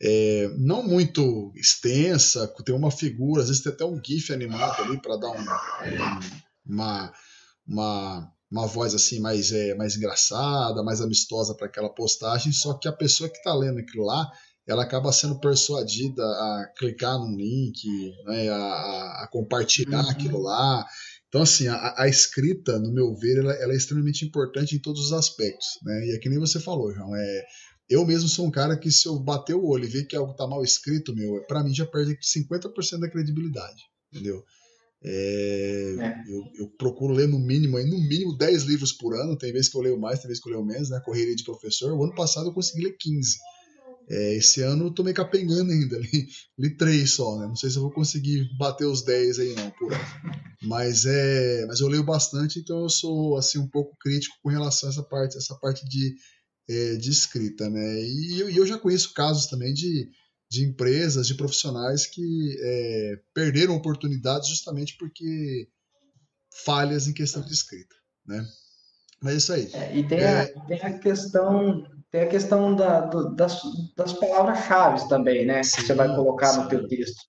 é, não muito extensa, tem uma figura, às vezes tem até um GIF animado ali para dar um, uma uma, uma voz assim mais, é, mais engraçada, mais amistosa para aquela postagem, só que a pessoa que está lendo aquilo lá, ela acaba sendo persuadida a clicar num link, né, a, a, compartilhar uhum. aquilo lá. Então, assim, a, a, escrita, no meu ver, ela, ela, é extremamente importante em todos os aspectos. Né? E é que nem você falou, João, é, eu mesmo sou um cara que se eu bater o olho e ver que algo está mal escrito, meu, para mim já perde 50% da credibilidade, entendeu? É, é. Eu, eu, procuro ler no mínimo, aí, no mínimo 10 livros por ano. Tem vezes que eu leio mais, tem vezes que eu leio menos, né? Correria de professor. O ano passado eu consegui ler 15. É, esse ano eu tô meio capengando ainda, li, li 3 só, né? Não sei se eu vou conseguir bater os 10 aí não, por ano. Mas, é, mas eu leio bastante, então eu sou assim um pouco crítico com relação a essa parte, essa parte de, é, de escrita, né? E eu, e eu já conheço casos também de de empresas, de profissionais que é, perderam oportunidades justamente porque falhas em questão de escrita, né? Mas é isso aí. É, e tem, é... a, tem, a, questão, tem a questão da, do, das, das palavras-chave também, né? Sim, que você vai colocar sim. no teu texto.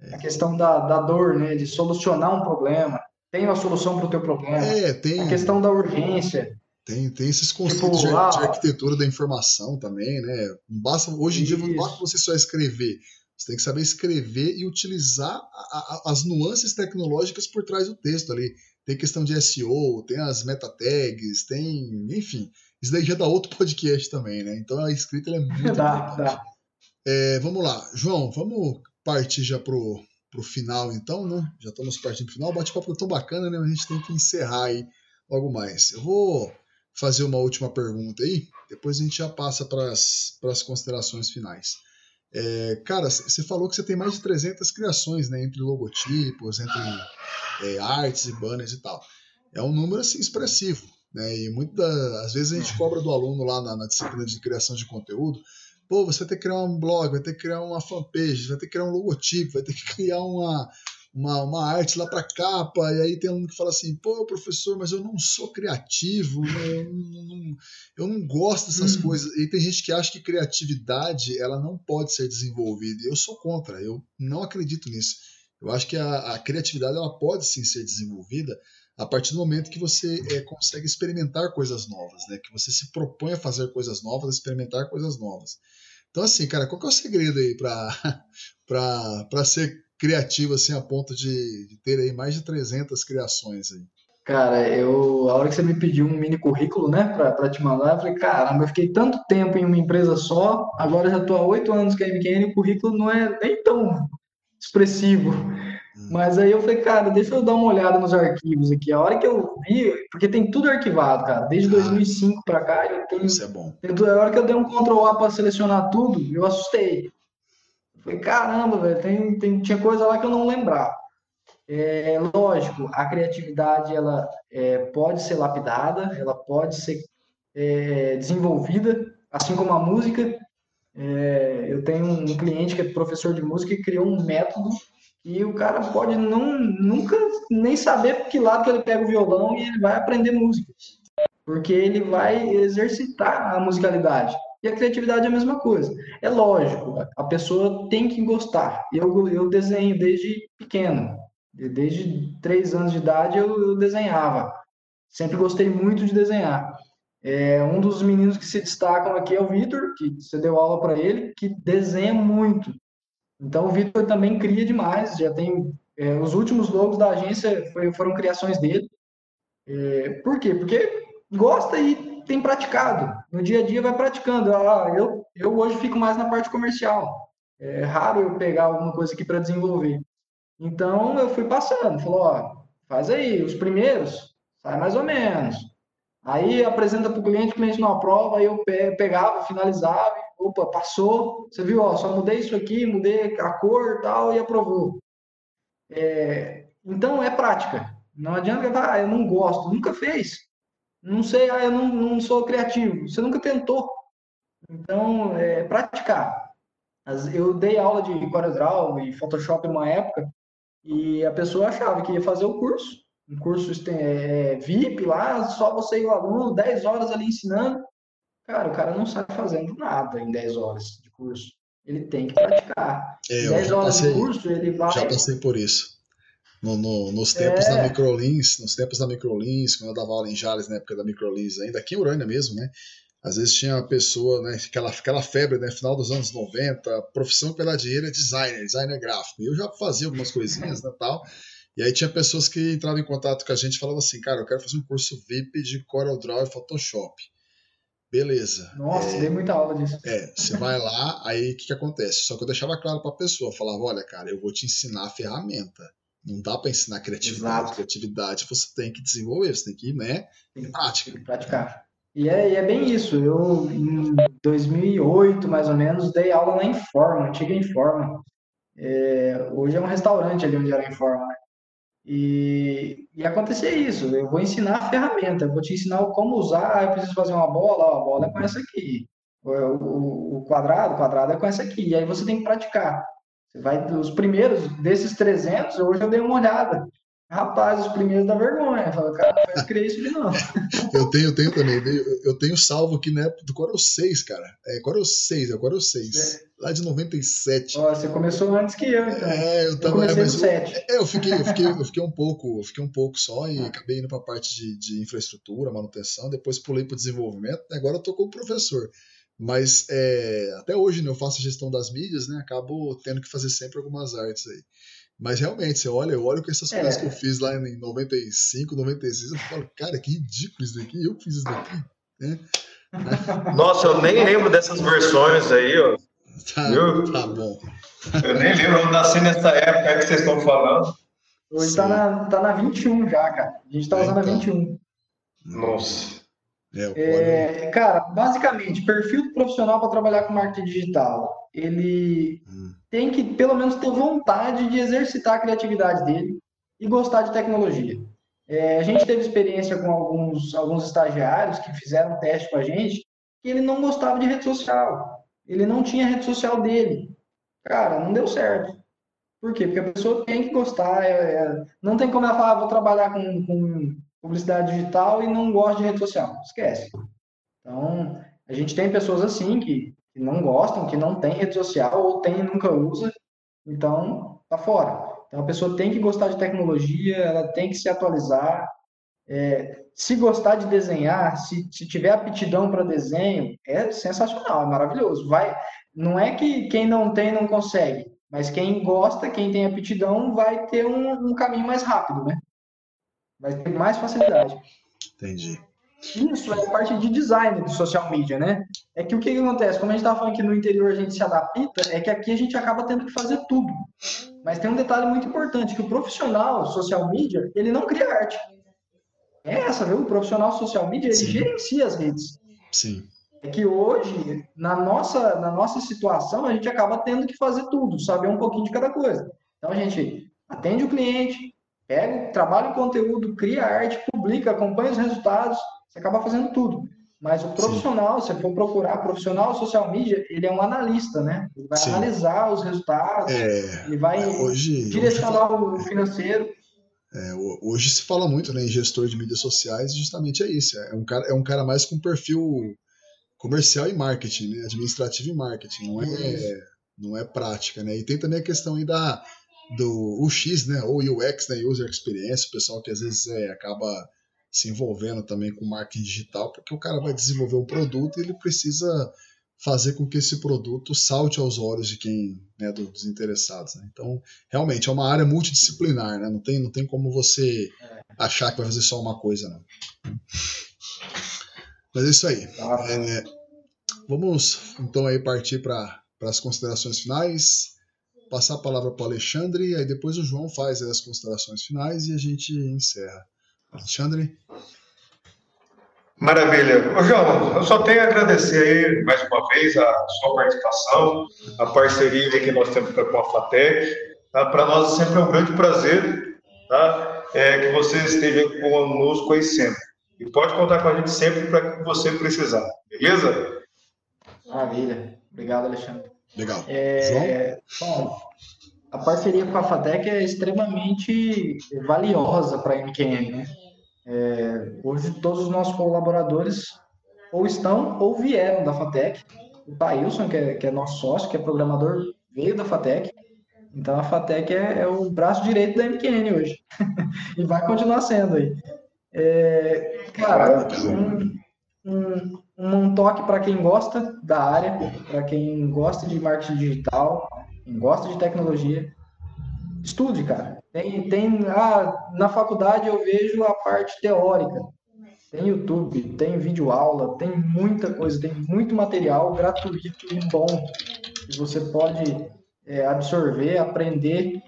É. A questão da, da dor, né? De solucionar um problema. Tem uma solução para o teu problema. É, tem. A questão da urgência. Tem, tem esses conceitos tipo, de, ah, de, arquitetura da informação também, né? basta, hoje em dia não basta você só escrever. Você tem que saber escrever e utilizar a, a, as nuances tecnológicas por trás do texto ali. Tem questão de SEO, tem as meta tags, tem. Enfim. Isso daí já dá outro podcast também, né? Então a escrita é muito dá, importante. Dá. É, vamos lá, João, vamos partir já pro, pro final, então, né? Já estamos partindo pro final. O bate-papo é tão bacana, né? A gente tem que encerrar aí logo mais. Eu vou fazer uma última pergunta aí, depois a gente já passa para as considerações finais. É, cara, você falou que você tem mais de 300 criações, né, entre logotipos, entre é, artes e banners e tal. É um número assim, expressivo, né, e muitas às vezes a gente cobra do aluno lá na, na, disciplina de criação de conteúdo, pô, você vai ter que criar um blog, vai ter que criar uma fanpage, vai ter que criar um logotipo, vai ter que criar uma, uma, uma arte lá para capa, e aí tem um que fala assim, pô, professor, mas eu não sou criativo, né? eu, não, não, eu não gosto dessas hum. coisas. E tem gente que acha que criatividade ela não pode ser desenvolvida. E eu sou contra, eu não acredito nisso. Eu acho que a, a criatividade ela pode sim ser desenvolvida a partir do momento que você é, consegue experimentar coisas novas, né? Que você se propõe a fazer coisas novas, a experimentar coisas novas. Então, assim, cara, qual que é o segredo aí para ser criativo assim a ponto de, de, ter aí mais de 300 criações aí? Cara, eu a hora que você me pediu um mini currículo, né, para te mandar, eu falei, caramba, eu fiquei tanto tempo em uma empresa só, agora já estou há oito anos que a MQN, o currículo não é nem tão expressivo. Hum. Mas aí eu falei, cara, deixa eu dar uma olhada nos arquivos aqui. A hora que eu vi, porque tem tudo arquivado, cara. Desde 2005 para cá, eu tenho. Isso é bom. A hora que eu dei um Ctrl A para selecionar tudo, eu assustei. Falei, caramba, velho, tem, tem, tinha coisa lá que eu não lembrava. É, lógico, a criatividade ela é, pode ser lapidada, ela pode ser é, desenvolvida, assim como a música. É, eu tenho um cliente que é professor de música e criou um método e o cara pode não, nunca nem saber que lado que ele pega o violão e ele vai aprender música. Porque ele vai exercitar a musicalidade. E a criatividade é a mesma coisa. É lógico, a pessoa tem que gostar. Eu, eu desenho desde pequeno. Desde três anos de idade eu, eu desenhava. Sempre gostei muito de desenhar. É, um dos meninos que se destacam aqui é o Vitor, que você deu aula para ele, que desenha muito. Então, o Vitor também cria demais. Já tem é, os últimos logos da agência foi, foram criações dele. É, por quê? Porque gosta e tem praticado. No dia a dia vai praticando. Ah, eu, eu hoje fico mais na parte comercial. É raro eu pegar alguma coisa aqui para desenvolver. Então eu fui passando, falou, ó, faz aí, os primeiros, sai mais ou menos. Aí apresenta para o cliente, o cliente não aprova, aí eu pegava, finalizava, opa, passou, você viu, ó, só mudei isso aqui, mudei a cor tal, e aprovou. É, então é prática. Não adianta, ah, eu não gosto, nunca fez. Não sei, ah, eu não, não sou criativo. Você nunca tentou. Então, é praticar. Eu dei aula de CorelDRAW e Photoshop uma época e a pessoa achava que ia fazer o curso, um curso é, VIP lá, só você e o aluno, 10 horas ali ensinando. Cara, o cara não sabe fazendo nada em 10 horas de curso. Ele tem que praticar. É, 10 horas passei, de curso, ele vai. Já passei por isso. No, no, nos tempos é. da Microlins, nos tempos da Microlins, quando eu dava aula em Jales, na época da Microlins, ainda aqui em Urânia mesmo, né? Às vezes tinha uma pessoa, né, aquela, aquela febre, né, final dos anos 90, profissão pela dinheiro é designer, designer gráfico. E eu já fazia algumas coisinhas, né, tal. E aí tinha pessoas que entravam em contato com a gente e falavam assim, cara, eu quero fazer um curso VIP de CorelDRAW e Photoshop. Beleza. Nossa, é, dei muita aula disso. É, você vai lá, aí o que, que acontece? Só que eu deixava claro para a pessoa, falava, olha, cara, eu vou te ensinar a ferramenta. Não dá para ensinar criatividade. Exato. Criatividade você tem que desenvolver, você tem que ir, né, em prática. Tem que praticar. E é, e é, bem isso. Eu, em 2008, mais ou menos, dei aula na Informa, antiga Informa. É, hoje é um restaurante ali onde era Informa, né? E, e acontecer isso, eu vou ensinar a ferramenta, eu vou te ensinar como usar, eu preciso fazer uma bola, a bola é com essa aqui. O, o, o quadrado, o quadrado é com essa aqui. E aí você tem que praticar. Você vai, os primeiros desses 300, hoje eu dei uma olhada. Rapaz, os primeiros da vergonha. Fala, cara, não vai crer isso de novo. eu tenho, eu tenho também. Eu tenho salvo aqui na época do Corel 6, cara. É Corel 6, é Corel 6. É. Lá de 97. Ó, você começou antes que eu, então. É, eu, tava, eu comecei é, 7. É, eu fiquei, eu fiquei, eu fiquei um pouco, eu fiquei um pouco só e acabei indo para a parte de, de infraestrutura, manutenção, depois pulei para o desenvolvimento, agora eu tô como professor. Mas é, até hoje né, eu faço gestão das mídias, né? Acabo tendo que fazer sempre algumas artes aí. Mas realmente, você olha, eu olho com essas coisas que eu é. fiz lá em 95, 96, eu falo, cara, que ridículo isso daqui, eu fiz isso daqui. Né? Nossa, eu nem lembro dessas versões aí, ó. Tá, Viu? tá bom. Eu nem lembro, eu nasci nessa época que vocês estão falando. Hoje tá na, tá na 21 já, cara. A gente tá é, usando então. a 21. Nossa. É, é, cara, basicamente, perfil do profissional para trabalhar com marketing digital. Ele hum. tem que, pelo menos, ter vontade de exercitar a criatividade dele e gostar de tecnologia. É, a gente teve experiência com alguns, alguns estagiários que fizeram um teste com a gente que ele não gostava de rede social. Ele não tinha rede social dele. Cara, não deu certo. Por quê? Porque a pessoa tem que gostar. É, é, não tem como ela falar, ah, vou trabalhar com, com publicidade digital e não gosta de rede social. Esquece. Então, a gente tem pessoas assim que, não gostam, que não tem rede social ou tem e nunca usa. Então, tá fora. Então, a pessoa tem que gostar de tecnologia, ela tem que se atualizar. É, se gostar de desenhar, se, se tiver aptidão para desenho, é sensacional, é maravilhoso. Vai, não é que quem não tem não consegue, mas quem gosta, quem tem aptidão, vai ter um, um caminho mais rápido, né? Vai ter mais facilidade. Entendi. Isso é parte de design do social media, né? É que o que, que acontece? Como a gente estava falando que no interior a gente se adapta, é que aqui a gente acaba tendo que fazer tudo. Mas tem um detalhe muito importante, que o profissional social media, ele não cria arte. É essa, viu? O profissional social media, ele Sim. gerencia as redes. Sim. É que hoje, na nossa, na nossa situação, a gente acaba tendo que fazer tudo, saber um pouquinho de cada coisa. Então a gente atende o cliente, pega, trabalha o conteúdo, cria arte, publica, acompanha os resultados, você acaba fazendo tudo. Mas o profissional, Sim. se for procurar profissional social media, ele é um analista, né? Ele vai Sim. analisar os resultados, é, ele vai hoje, direcionar hoje... o financeiro. É, hoje se fala muito né, em gestor de mídias sociais, justamente é isso. É um cara, é um cara mais com perfil comercial e marketing, né? Administrativo e marketing, não é, não é prática, né? E tem também a questão aí da do UX, né? Ou UX, né? User Experience, o pessoal que às vezes é, acaba se envolvendo também com marketing digital, porque o cara vai desenvolver um produto e ele precisa fazer com que esse produto salte aos olhos de quem, né, dos interessados. Né? Então, realmente é uma área multidisciplinar, né? Não tem, não tem como você achar que vai fazer só uma coisa, não. Mas é isso aí. Tá. É, vamos então aí partir para as considerações finais. Passar a palavra para o Alexandre, aí depois o João faz as considerações finais e a gente encerra. Alexandre? Maravilha. Ô, João, eu só tenho a agradecer aí mais uma vez a sua participação, a parceria que nós temos com a FATEC. Tá? Para nós sempre é um grande prazer tá? é, que você esteja conosco aí sempre. E pode contar com a gente sempre para que você precisar, beleza? Maravilha. Obrigado, Alexandre. Legal. É, bom, a parceria com a FATEC é extremamente valiosa para a MQN, né? É, hoje todos os nossos colaboradores ou estão ou vieram da FATEC. O Thailson, que é, que é nosso sócio, que é programador, veio da FATEC. Então a FATEC é, é o braço direito da MQN hoje. e vai continuar sendo aí. É, cara, um, um, um toque para quem gosta da área, para quem gosta de marketing digital, quem gosta de tecnologia, estude, cara. Tem, tem ah, na faculdade eu vejo a parte teórica. Tem YouTube, tem vídeo aula, tem muita coisa, tem muito material gratuito e bom que você pode é, absorver, aprender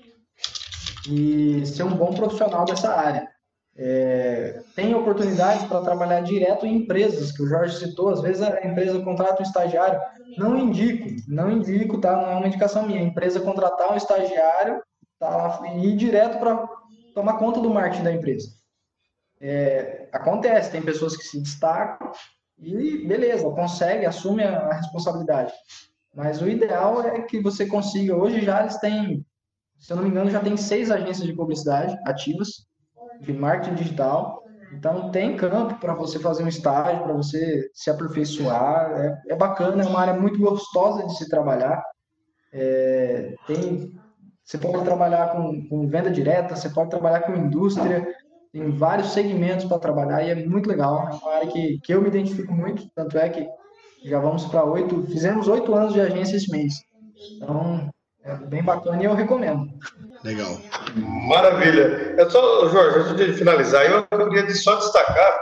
e ser um bom profissional dessa área. É, tem oportunidades para trabalhar direto em empresas, que o Jorge citou, às vezes a empresa contrata um estagiário. Não indico, não indico, tá? Não é uma indicação minha. A empresa contratar um estagiário tá, e ir direto para tomar conta do marketing da empresa. É, acontece, tem pessoas que se destacam e beleza, consegue, assume a, a responsabilidade. Mas o ideal é que você consiga. Hoje já eles têm, se eu não me engano, já tem seis agências de publicidade ativas de marketing digital. Então, tem campo para você fazer um estágio, para você se aperfeiçoar. É, é, bacana, é uma área muito gostosa de se trabalhar. É, tem, você pode trabalhar com, com, venda direta, você pode trabalhar com indústria, tem vários segmentos para trabalhar e é muito legal. É uma área que, que eu me identifico muito, tanto é que já vamos para oito, fizemos oito anos de agência esse mês. Então, é bem bacana e eu recomendo. Legal. Maravilha. É só, Jorge, antes de finalizar, eu queria só destacar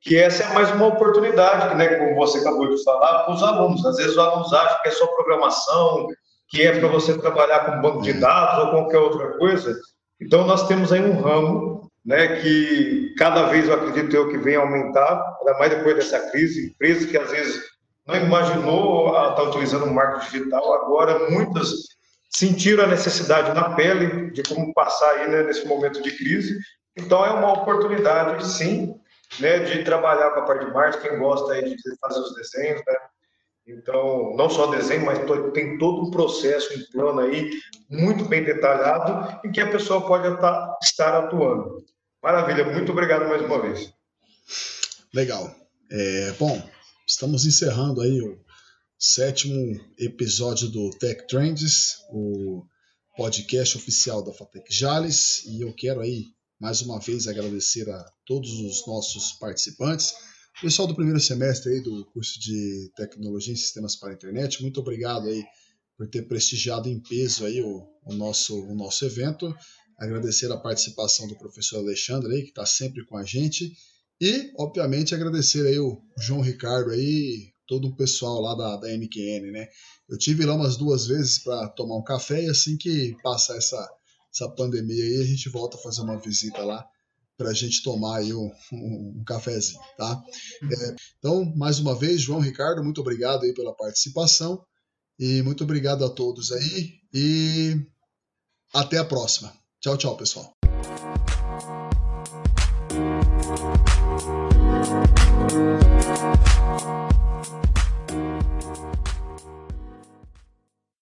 que essa é mais uma oportunidade, né, como você acabou de falar, para os alunos. Às vezes os alunos acham que é só programação, que é para você trabalhar com banco de dados ou qualquer outra coisa. Então, nós temos aí um ramo né, que cada vez eu acredito eu que vem aumentar, ainda mais depois dessa crise, empresas que às vezes não imaginou estar tá utilizando o marketing digital, agora muitas sentiram a necessidade na pele de como passar aí né, nesse momento de crise. Então é uma oportunidade, sim, né, de trabalhar com a parte de marketing, quem gosta aí de fazer os desenhos, né, Então, não só desenho, mas tem todo um processo, um plano aí muito bem detalhado em que a pessoa pode estar atuando. Maravilha, muito obrigado mais uma vez. Legal. É, bom, estamos encerrando aí o sétimo episódio do Tech Trends, o podcast oficial da Fatec Jales, e eu quero aí mais uma vez agradecer a todos os nossos participantes Pessoal do primeiro semestre aí do curso de Tecnologia em Sistemas para a Internet, muito obrigado aí por ter prestigiado em peso aí o, o nosso, o nosso evento. Agradecer a participação do professor Alexandre aí, que está sempre com a gente. E, obviamente, agradecer aí o João Ricardo aí, todo o pessoal lá da, da MQN, né? Eu tive lá umas duas vezes para tomar um café e assim que passar essa, essa pandemia aí, a gente volta a fazer uma visita lá para a gente tomar aí um, um, um cafezinho, tá? É, então, mais uma vez, João Ricardo, muito obrigado aí pela participação e muito obrigado a todos aí e até a próxima. Tchau, tchau, pessoal.